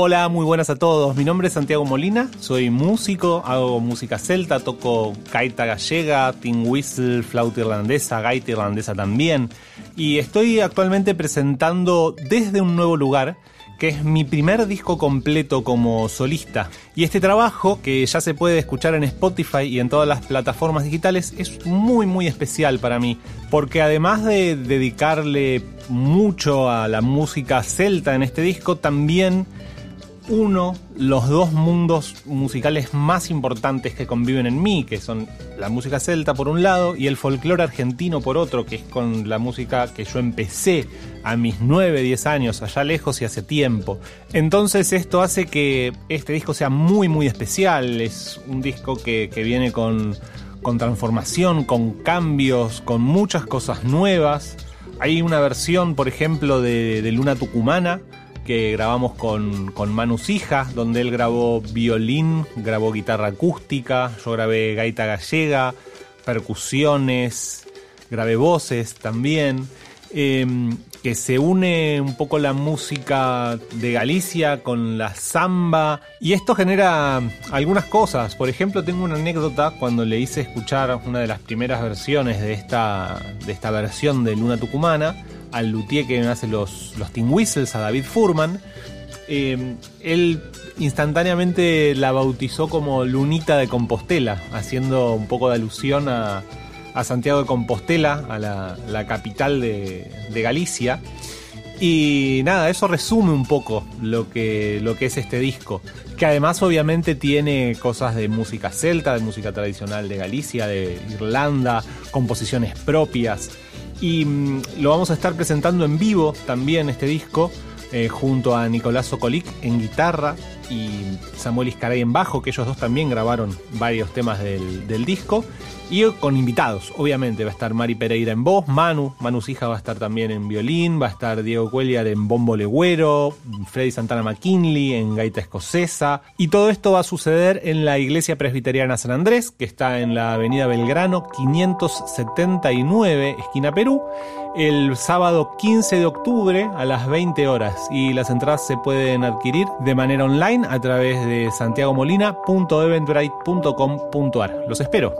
Hola, muy buenas a todos. Mi nombre es Santiago Molina, soy músico, hago música celta, toco gaita gallega, tin whistle, flauta irlandesa, gaita irlandesa también. Y estoy actualmente presentando desde un nuevo lugar que es mi primer disco completo como solista. Y este trabajo, que ya se puede escuchar en Spotify y en todas las plataformas digitales, es muy muy especial para mí, porque además de dedicarle mucho a la música celta en este disco, también uno los dos mundos musicales más importantes que conviven en mí, que son la música celta por un lado y el folclore argentino por otro, que es con la música que yo empecé a mis 9, 10 años, allá lejos y hace tiempo. Entonces esto hace que este disco sea muy, muy especial. Es un disco que, viene con, con transformación, con cambios, con muchas cosas nuevas. Hay una versión, por ejemplo, de, de Luna Tucumana, que grabamos con, con Manu Sija, donde él grabó violín, grabó guitarra acústica, yo grabé gaita gallega, percusiones, grabé voces también, eh, que se une un poco la música de Galicia con la samba, y esto genera algunas cosas. Por ejemplo, tengo una anécdota cuando le hice escuchar una de las primeras versiones de esta, de esta versión de Luna Tucumana al luthier que hace los, los Tin Whistles, a David Furman. Eh, él instantáneamente la bautizó como Lunita de Compostela, haciendo un poco de alusión a, a Santiago de Compostela, a la, la capital de, de, Galicia. Y nada, eso resume un poco lo que, lo que es este disco, que además obviamente tiene cosas de música celta, de música tradicional de Galicia, de Irlanda, composiciones propias. Y mm, lo vamos a estar presentando en vivo también este disco, eh, junto a Nicolás Sokolic en guitarra y Samuel Iscaray en bajo, que ellos dos también grabaron varios temas del, del disco. Y con invitados, obviamente, va a estar Mari Pereira en voz, Manu, Manu Sija va a estar también en violín, va a estar Diego Cuellar en bombo legüero, Freddy Santana McKinley en gaita escocesa. Y todo esto va a suceder en la Iglesia Presbiteriana San Andrés, que está en la Avenida Belgrano 579, esquina Perú, el sábado 15 de octubre a las 20 horas. Y las entradas se pueden adquirir de manera online a través de santiagomolina.eventbrite.com.ar. Los espero.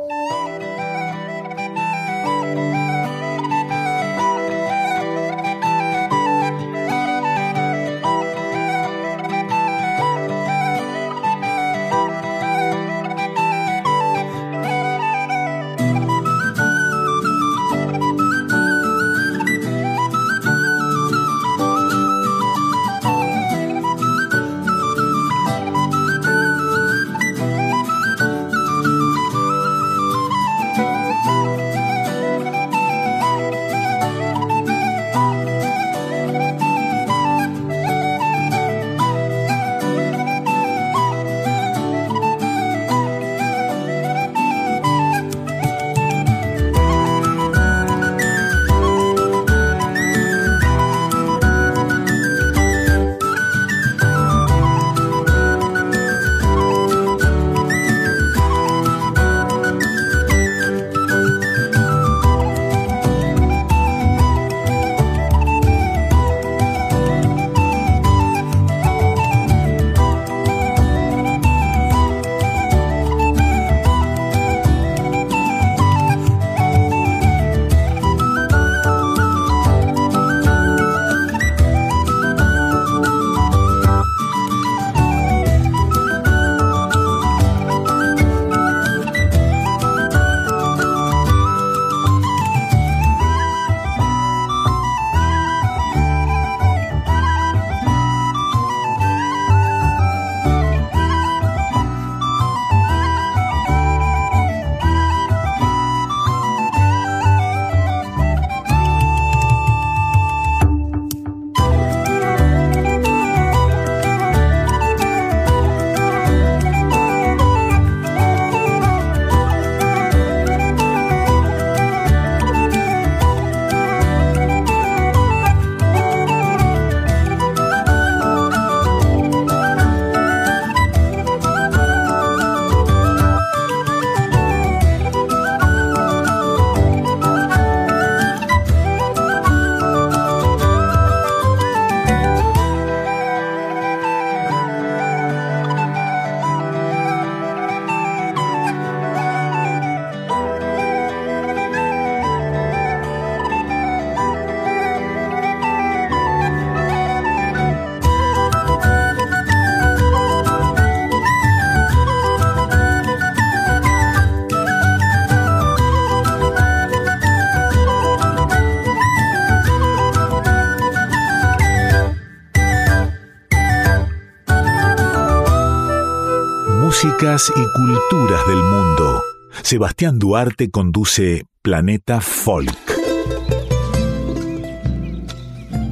Músicas y culturas del mundo. Sebastián Duarte conduce Planeta Folk.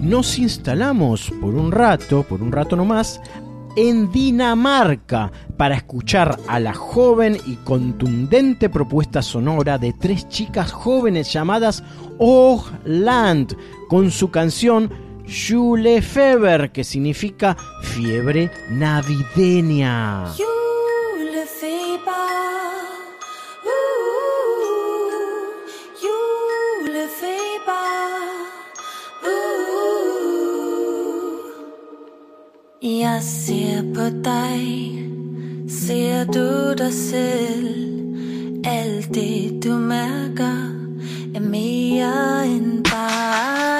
Nos instalamos por un rato, por un rato nomás, en Dinamarca para escuchar a la joven y contundente propuesta sonora de tres chicas jóvenes llamadas Land con su canción Julefeber, que significa fiebre navideña. Jeg ser på dig, ser du dig selv, alt det du mærker er mere end bare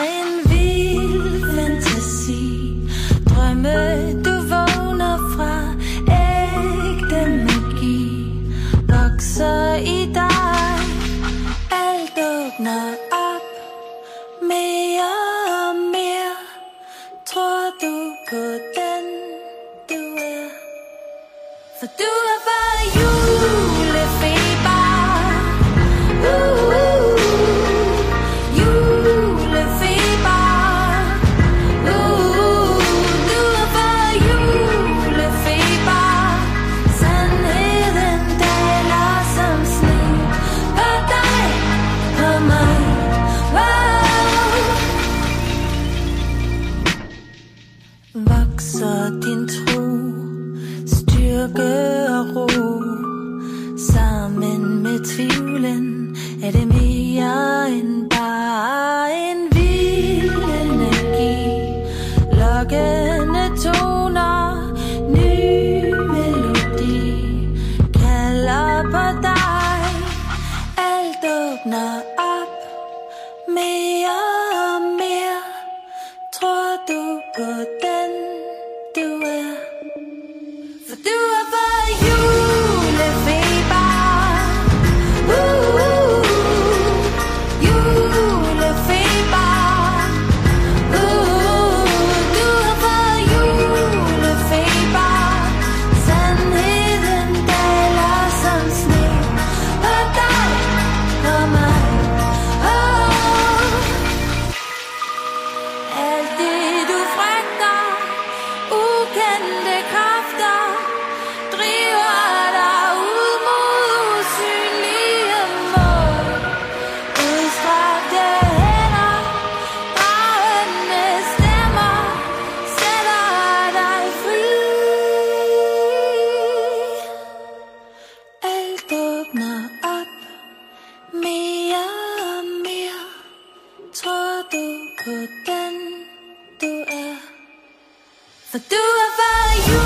So do I value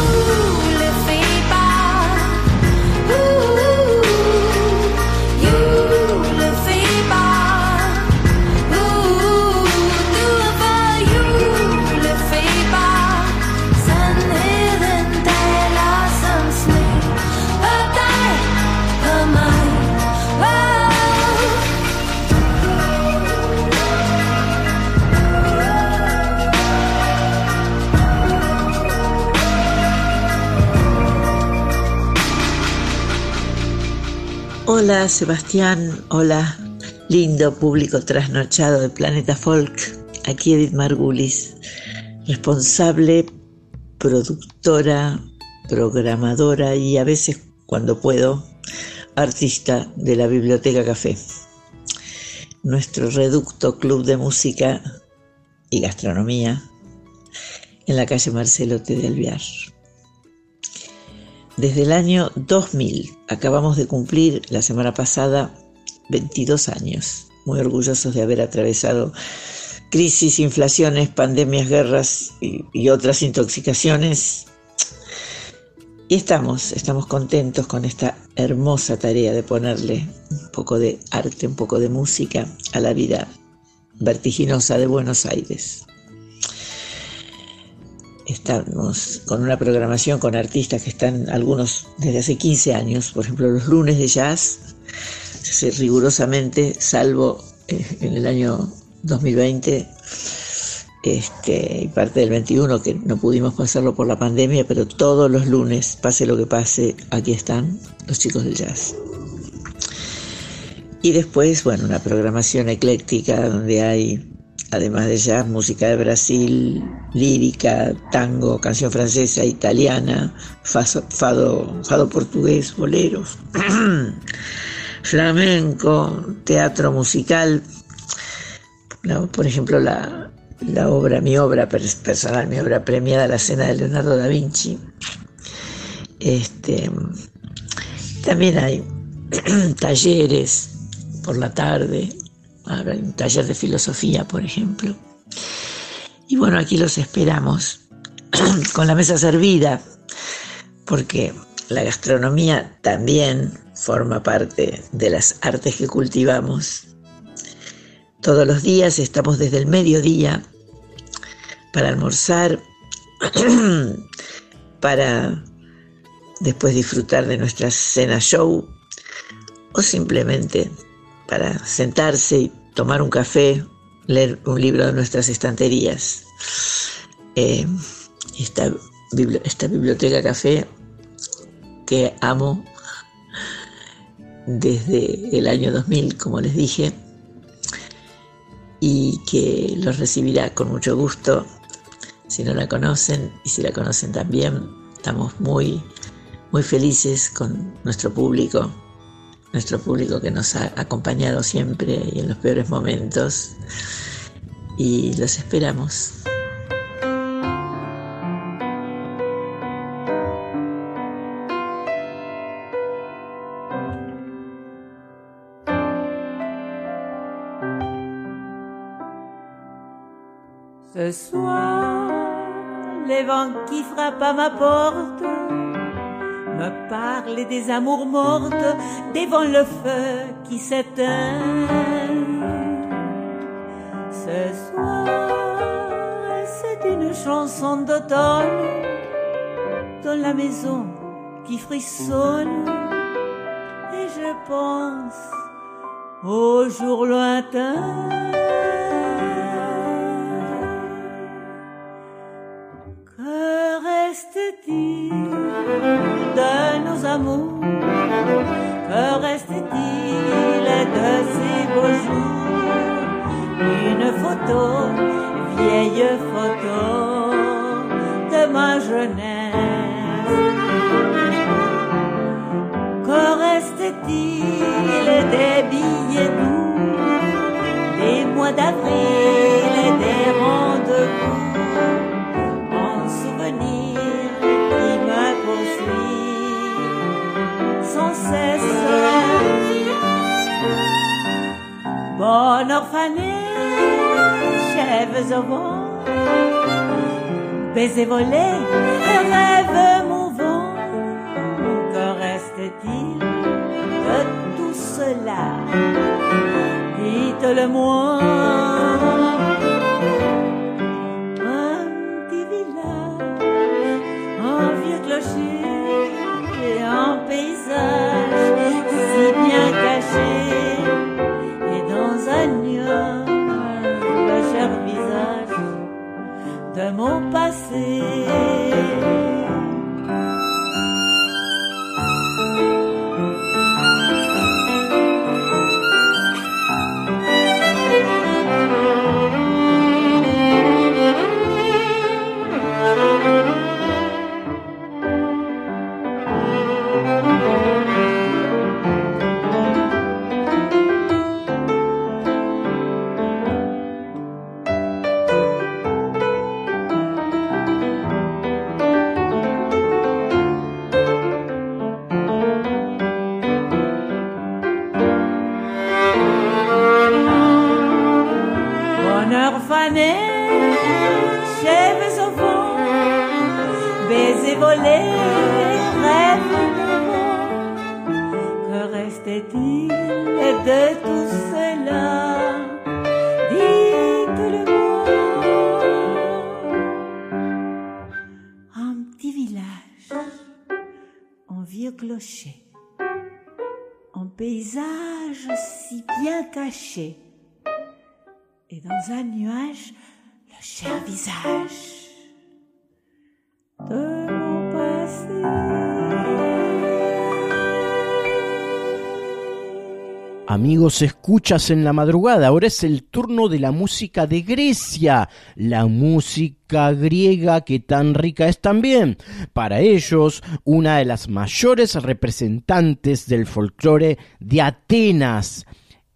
Hola Sebastián, hola lindo público trasnochado de Planeta Folk. Aquí Edith Margulis, responsable, productora, programadora y a veces cuando puedo, artista de la Biblioteca Café. Nuestro reducto club de música y gastronomía en la calle Marcelo T. de Alvear. Desde el año 2000 acabamos de cumplir la semana pasada 22 años, muy orgullosos de haber atravesado crisis, inflaciones, pandemias, guerras y, y otras intoxicaciones. Y estamos, estamos contentos con esta hermosa tarea de ponerle un poco de arte, un poco de música a la vida vertiginosa de Buenos Aires. Estamos con una programación con artistas que están algunos desde hace 15 años, por ejemplo los lunes de jazz, rigurosamente, salvo eh, en el año 2020, este, y parte del 21 que no pudimos pasarlo por la pandemia, pero todos los lunes, pase lo que pase, aquí están los chicos del jazz. Y después, bueno, una programación ecléctica donde hay, además de jazz, música de Brasil, lírica, tango, canción francesa, italiana, fado, fado portugués, boleros, [clears throat] flamenco, teatro musical. Por ejemplo, la, la obra, mi obra pers- personal, mi obra premiada, La Cena de Leonardo da Vinci. Este, también hay [clears throat] talleres por la tarde, un taller de filosofía, por ejemplo. Y bueno, aquí los esperamos [clears throat] con la mesa servida, porque la gastronomía también forma parte de las artes que cultivamos. Todos los días estamos desde el mediodía para almorzar, [clears throat] para después disfrutar de nuestra cena show o simplemente para sentarse y tomar un café, leer un libro de nuestras estanterías. Eh, esta, esta biblioteca café que amo desde el año 2000, como les dije, y que los recibirá con mucho gusto si no la conocen y si la conocen también. Estamos muy, muy felices con nuestro público, nuestro público que nos ha acompañado siempre y en los peores momentos. Y los esperamos. Ce soir, les vents qui à ma porte me parlent des amours mortes devant le feu qui s'éteint. Ce soir, c'est une chanson d'automne dans la maison qui frissonne et je pense au jour lointain. Vieille photo de ma jeunesse. Que reste-t-il des billets doux Des mois d'avril et des rendez-vous en souvenir qui me poursuit sans cesse? Bon orphanage, chèvres au vent, baiser volé, un rêve mouvant. Que reste-t-il de tout cela? Dites-le-moi. Escuchas en la madrugada. Ahora es el turno de la música de Grecia, la música griega que tan rica es también. Para ellos, una de las mayores representantes del folclore de Atenas.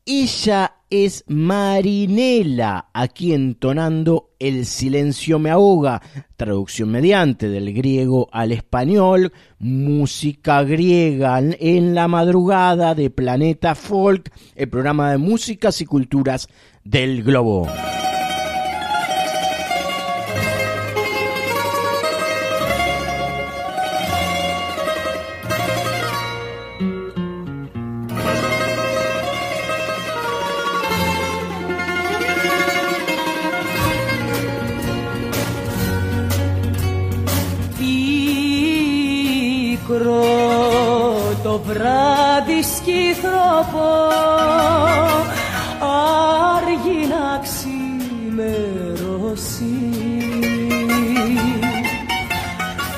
Ella es Marinela, aquí entonando El silencio me ahoga, traducción mediante del griego al español, música griega en la madrugada de Planeta Folk, el programa de músicas y culturas del globo. Το βράδυ σκυθροπό άργη να ξημερώσει.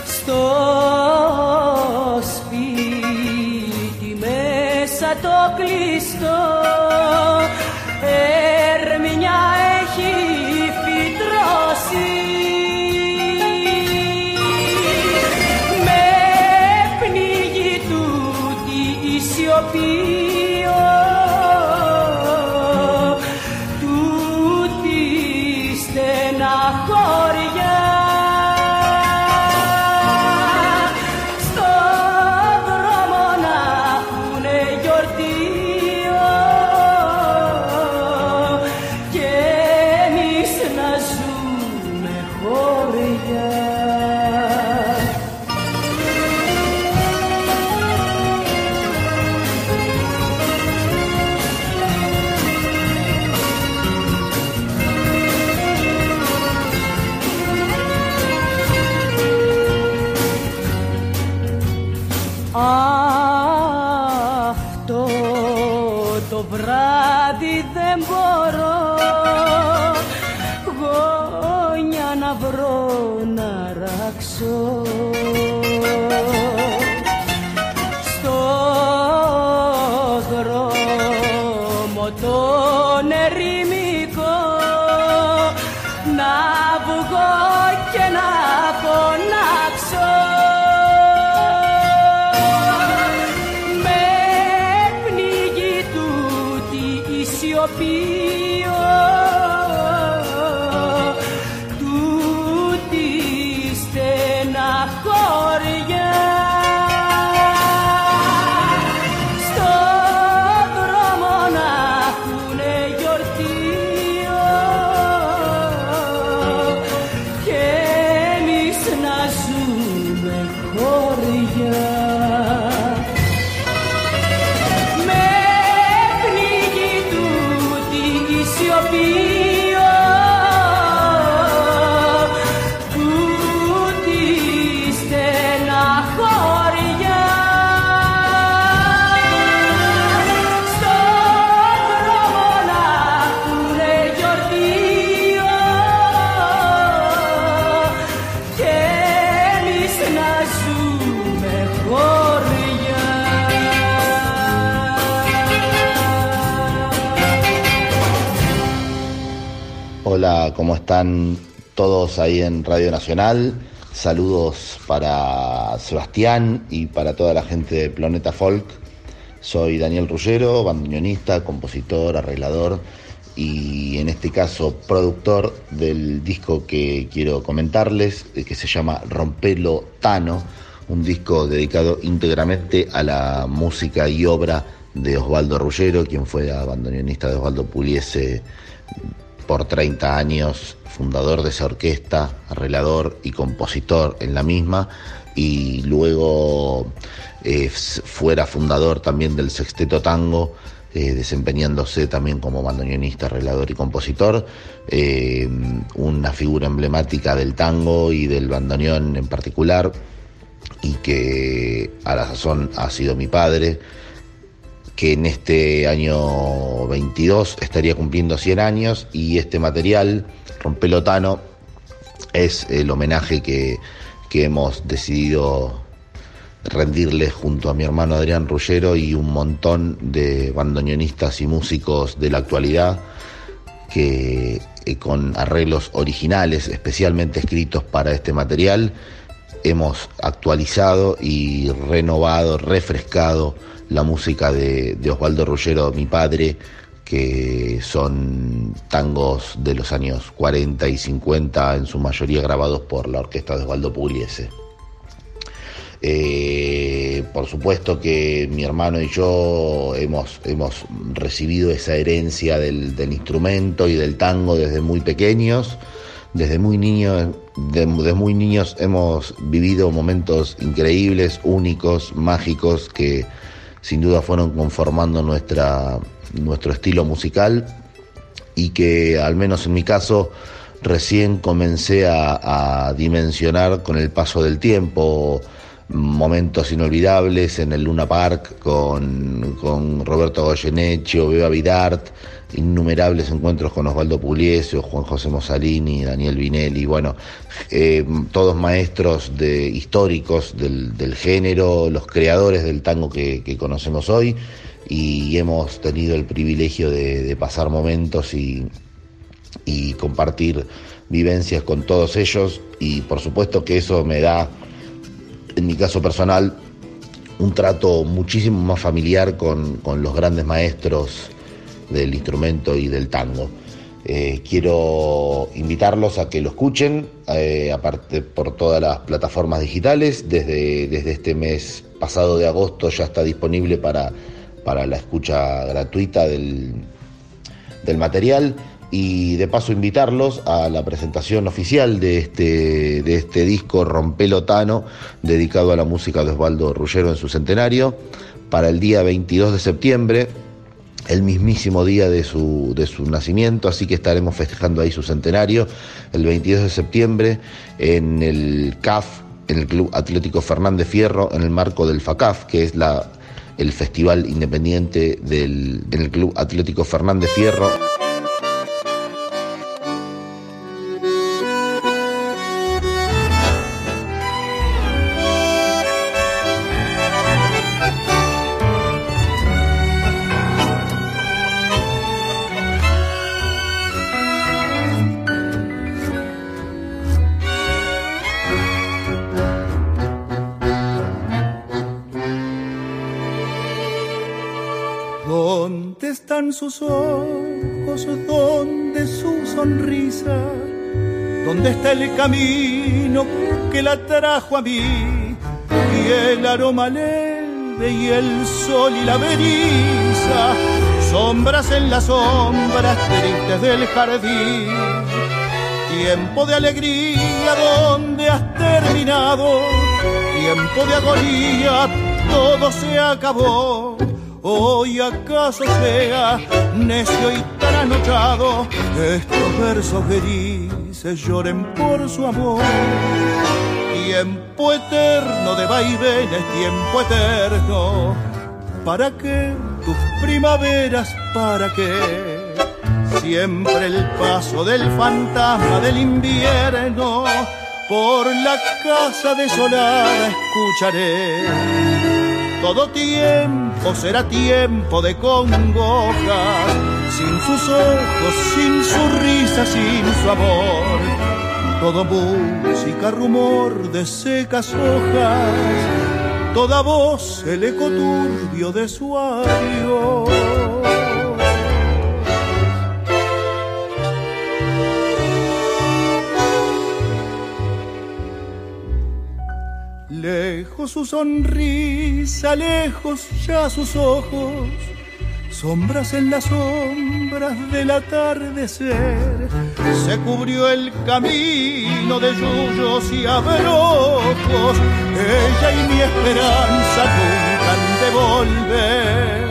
Στο σπίτι μέσα το κλειστό ¿cómo están todos ahí en Radio Nacional? Saludos para Sebastián y para toda la gente de Planeta Folk. Soy Daniel Rullero, bandoneonista, compositor, arreglador y en este caso productor del disco que quiero comentarles, eh, que se llama Rompelo Tano, un disco dedicado íntegramente a la música y obra de Osvaldo Rullero, quien fue bandoneonista de Osvaldo Puliese por 30 años, fundador de esa orquesta, arreglador y compositor en la misma, y luego eh, fuera fundador también del Sexteto Tango, eh, desempeñándose también como bandoneonista, arreglador y compositor, eh, una figura emblemática del tango y del bandoneón en particular, y que a la sazón ha sido mi padre, que en este año 22 estaría cumpliendo 100 años y este material, Rompelotano, es el homenaje que, que hemos decidido rendirle junto a mi hermano Adrián Rullero y un montón de bandoneonistas y músicos de la actualidad que eh, con arreglos originales, especialmente escritos para este material, hemos actualizado y renovado, refrescado la música de, de Osvaldo Rullero, mi padre, que son tangos de los años 40 y 50, en su mayoría grabados por la orquesta de Osvaldo Pugliese. Eh, por supuesto que mi hermano y yo hemos, hemos recibido esa herencia del, del instrumento y del tango desde muy pequeños. Desde muy niños, de- desde muy niños hemos vivido momentos increíbles, únicos, mágicos, que sin duda fueron conformando nuestra, nuestro estilo musical y que al menos en mi caso recién comencé a, dimensionar con el paso del tiempo momentos inolvidables en el Luna Park con, con Roberto Goyeneche, Beba Vidart, innumerables encuentros con Osvaldo Pugliese, Juan José Mosalini, Daniel Vinelli, bueno, eh, todos maestros de, históricos del, del género, los creadores del tango que, que conocemos hoy y hemos tenido el privilegio de, de pasar momentos y, y compartir vivencias con todos ellos y por supuesto que eso me da, en mi caso personal, un trato muchísimo más familiar con, con los grandes maestros del instrumento y del tango. Eh, quiero invitarlos a que lo escuchen, eh, aparte por todas las plataformas digitales. Desde, desde este mes pasado de agosto ya está disponible para, para la escucha gratuita del, del material y de paso invitarlos a la presentación oficial de este, de este disco Rompelotano dedicado a la música de Osvaldo Rullero en su centenario para el día 22 de septiembre el mismísimo día de su, de su nacimiento, así que estaremos festejando ahí su centenario el 22 de septiembre en el CAF, en el Club Atlético Fernández Fierro, en el marco del FACAF, que es la, el festival independiente del, en el Club Atlético Fernández Fierro. Ojos? ¿Dónde su sonrisa? ¿Dónde está el camino que la trajo a mí? Y el aroma leve y el sol y la beriza, sombras en las sombras tristes del jardín. Tiempo de alegría, ¿dónde has terminado? Tiempo de agonía, todo se acabó. Hoy acaso sea necio y tan anochado, estos versos grises lloren por su amor. Tiempo eterno de vaivenes, tiempo eterno. ¿Para qué tus primaveras? ¿Para qué? Siempre el paso del fantasma del invierno por la casa desolada escucharé. Todo tiempo será tiempo de congojas, sin sus ojos, sin su risa, sin su amor. Todo música, rumor de secas hojas, toda voz el eco turbio de su adiós. Lejos su sonrisa, lejos ya sus ojos, sombras en las sombras del atardecer. Se cubrió el camino de yuyos y abrojos, ella y mi esperanza nunca de volver.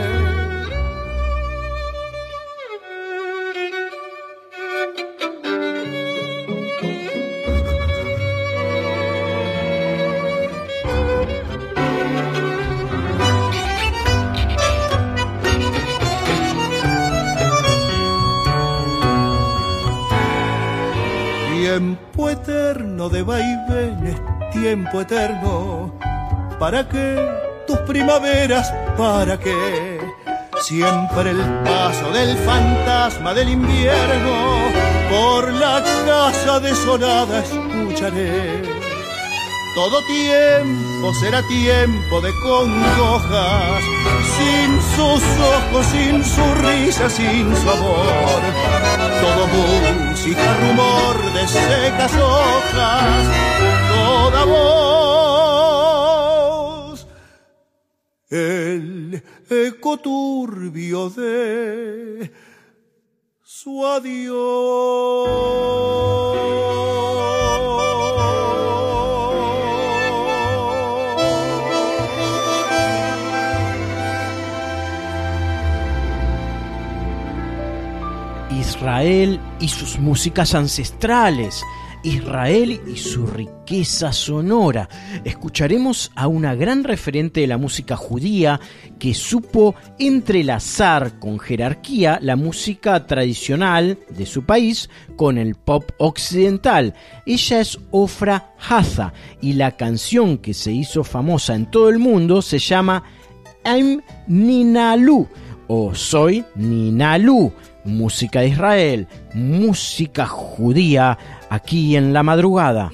Tiempo eterno. ¿Para qué tus primaveras? ¿Para qué? Siempre el paso del fantasma del invierno por la casa desolada escucharé. Todo tiempo será tiempo de congojas, sin sus ojos, sin su risa, sin su amor. Todo música, rumor de secas hojas, toda voz. El eco turbio de su Israel y sus músicas ancestrales, Israel y su riqueza sonora. Escucharemos a una gran referente de la música judía que supo entrelazar con jerarquía la música tradicional de su país con el pop occidental. Ella es Ofra Haza y la canción que se hizo famosa en todo el mundo se llama I'm Ninalu o Soy Ninalu música de Israel, música judía, aquí en la madrugada.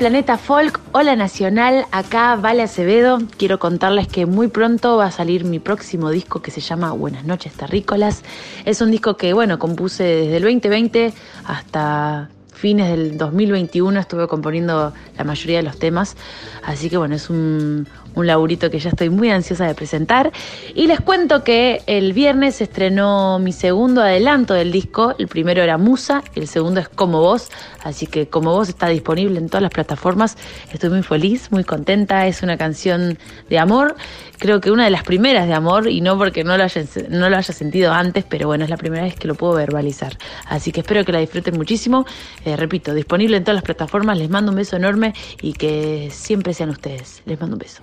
Planeta Folk, Hola Nacional, acá Vale Acevedo. Quiero contarles que muy pronto va a salir mi próximo disco que se llama Buenas noches Terrícolas. Es un disco que, bueno, compuse desde el 2020 hasta fines del 2021 estuve componiendo la mayoría de los temas, así que bueno, es un, un laburito que ya estoy muy ansiosa de presentar. Y les cuento que el viernes estrenó mi segundo adelanto del disco, el primero era Musa, el segundo es Como Vos, así que Como Vos está disponible en todas las plataformas, estoy muy feliz, muy contenta, es una canción de amor, creo que una de las primeras de amor, y no porque no lo haya, no haya sentido antes, pero bueno, es la primera vez que lo puedo verbalizar, así que espero que la disfruten muchísimo, Eh, repito, disponible en todas las plataformas, les mando un beso enorme y que siempre sean ustedes, les mando un beso.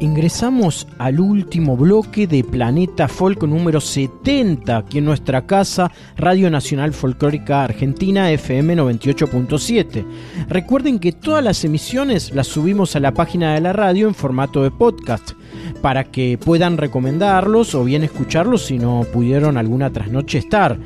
Ingresamos al último bloque de Planeta Folk número 70 aquí en nuestra casa, Radio Nacional Folclórica Argentina FM 98.7. Recuerden que todas las emisiones las subimos a la página de la radio en formato de podcast para que puedan recomendarlos o bien escucharlos si no pudieron alguna trasnoche estar.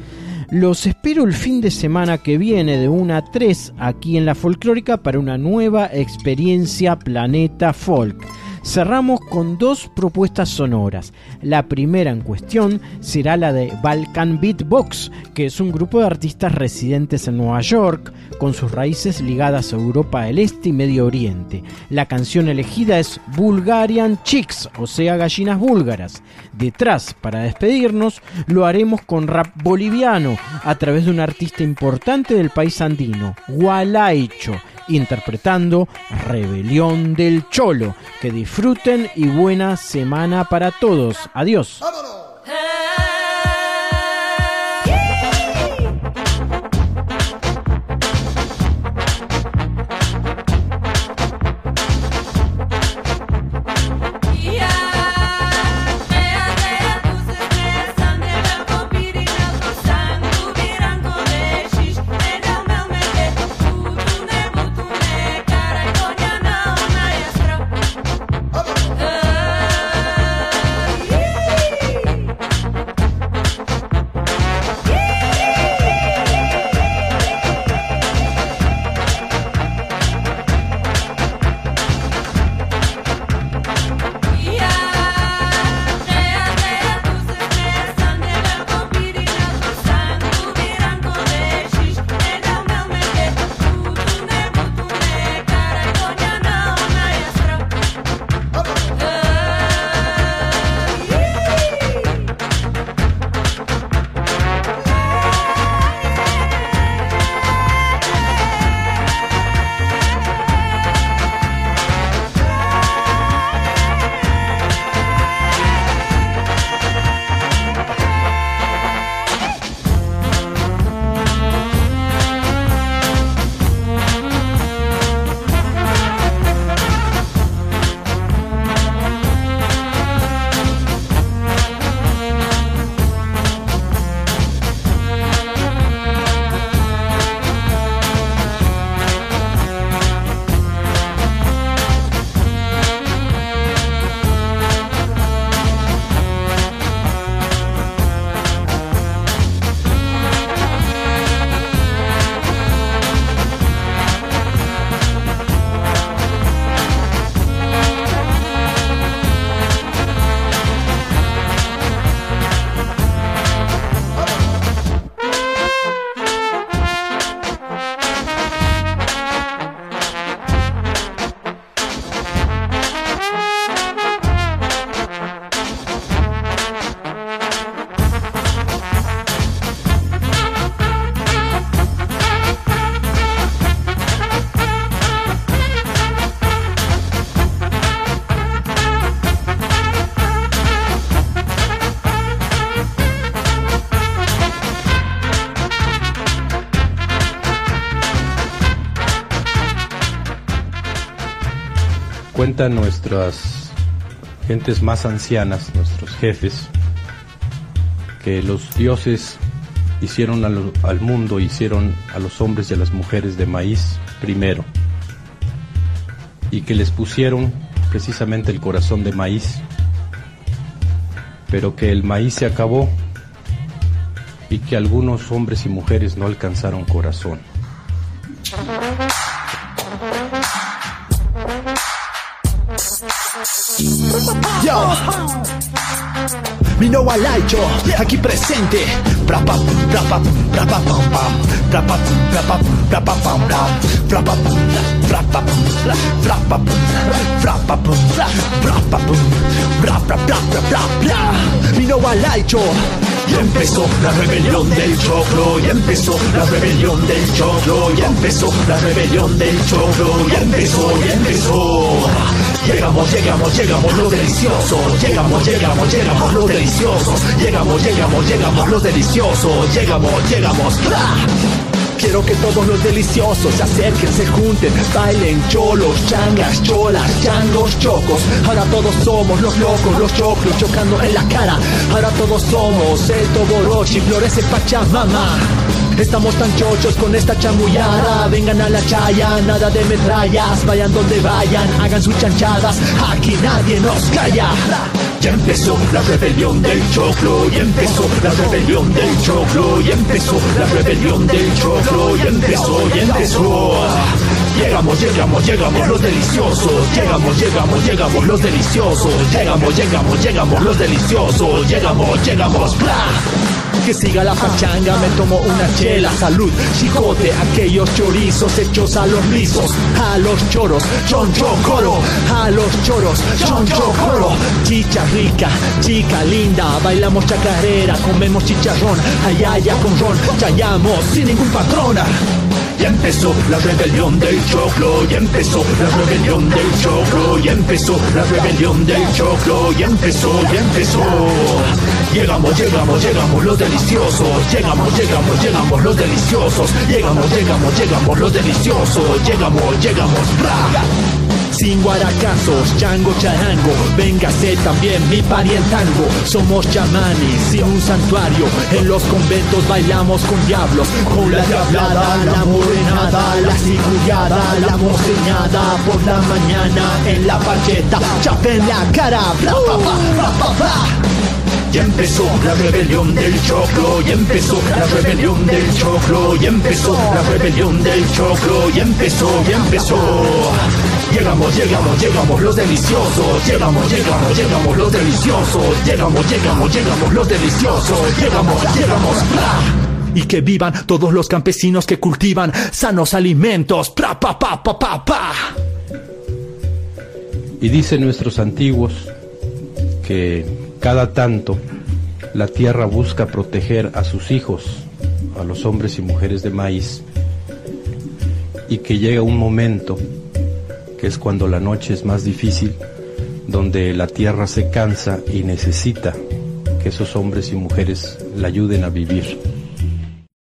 Los espero el fin de semana que viene de 1 a 3 aquí en la folclórica para una nueva experiencia Planeta Folk. Cerramos con dos propuestas sonoras. La primera en cuestión será la de Balkan Beatbox, que es un grupo de artistas residentes en Nueva York, con sus raíces ligadas a Europa del Este y Medio Oriente. La canción elegida es Bulgarian Chicks, o sea, gallinas búlgaras. Detrás, para despedirnos, lo haremos con rap boliviano, a través de un artista importante del país andino, Gualaicho interpretando Rebelión del Cholo. Que disfruten y buena semana para todos. Adiós. Cuentan nuestras gentes más ancianas, nuestros jefes, que los dioses hicieron al, al mundo, hicieron a los hombres y a las mujeres de maíz primero, y que les pusieron precisamente el corazón de maíz, pero que el maíz se acabó y que algunos hombres y mujeres no alcanzaron corazón. Yo, mi no aquí presente. Pam. Mi. Y empezó la rebelión del choclo, y empezó la rebelión del choclo, y empezó la rebelión del choclo, y empezó, y empezó. Llegamos, llegamos, llegamos los deliciosos. Llegamos, llegamos, llegamos los deliciosos. Llegamos, llegamos, llegamos los deliciosos. Llegamos, llegamos. Quiero que todos los deliciosos se acerquen, se junten, bailen cholos, changas, cholas, changos, chocos. Ahora todos somos los locos, los choclos chocando en la cara. Ahora todos somos el Toborochi, florece Pachamama. Estamos tan chochos con esta chamullada Vengan a la chaya, nada de metrallas. Vayan donde vayan, hagan sus chanchadas. Aquí nadie nos calla. Ya empezó la rebelión del choclo, y empezó la rebelión del choclo, y empezó la rebelión del choclo, y empezó, y empezó. Y Llegamos, llegamos, llegamos los deliciosos. Llegamos, llegamos, llegamos los deliciosos. Llegamos, llegamos, llegamos los deliciosos. Llegamos, llegamos, bla. Que siga la pachanga, me tomo una chela, salud, chicote, aquellos chorizos hechos a los rizos, a los choros, choncho coro, a los choros, choncho coro, chicha rica, chica linda, bailamos chacarera, comemos chicharrón, ay ay ay con ron, chayamos sin ningún patrona. Ya empezó la rebelión del choclo, ya empezó la rebelión del choclo, ya empezó la rebelión del choclo, ya empezó, ya empezó. Llegamos, llegamos, llegamos los deliciosos, llegamos, llegamos, llegamos los deliciosos, llegamos, llegamos, llegamos los deliciosos, llegamos, llegamos. Sin guaracazos, chango charango, véngase también mi parientango. Somos chamanes sin un santuario, en los conventos bailamos con diablos, con la diablada, la morenada, la cigullada, la moceñada, por la mañana en la pacheta, chapa en la cara, bla, bla, bla, bla, bla. Ya empezó la rebelión del choclo, ya empezó la rebelión del choclo, ya empezó la rebelión del choclo, ya empezó, ya empezó. Llegamos, llegamos, llegamos los deliciosos, llegamos, llegamos, llegamos los deliciosos, llegamos, llegamos, llegamos los deliciosos, llegamos, llegamos, ¡pra! Y que vivan todos los campesinos que cultivan sanos alimentos, ¡pra, pa, pa, pa, pa, pa! Y dicen nuestros antiguos que cada tanto la tierra busca proteger a sus hijos, a los hombres y mujeres de maíz, y que llega un momento, que es cuando la noche es más difícil, donde la tierra se cansa y necesita que esos hombres y mujeres la ayuden a vivir.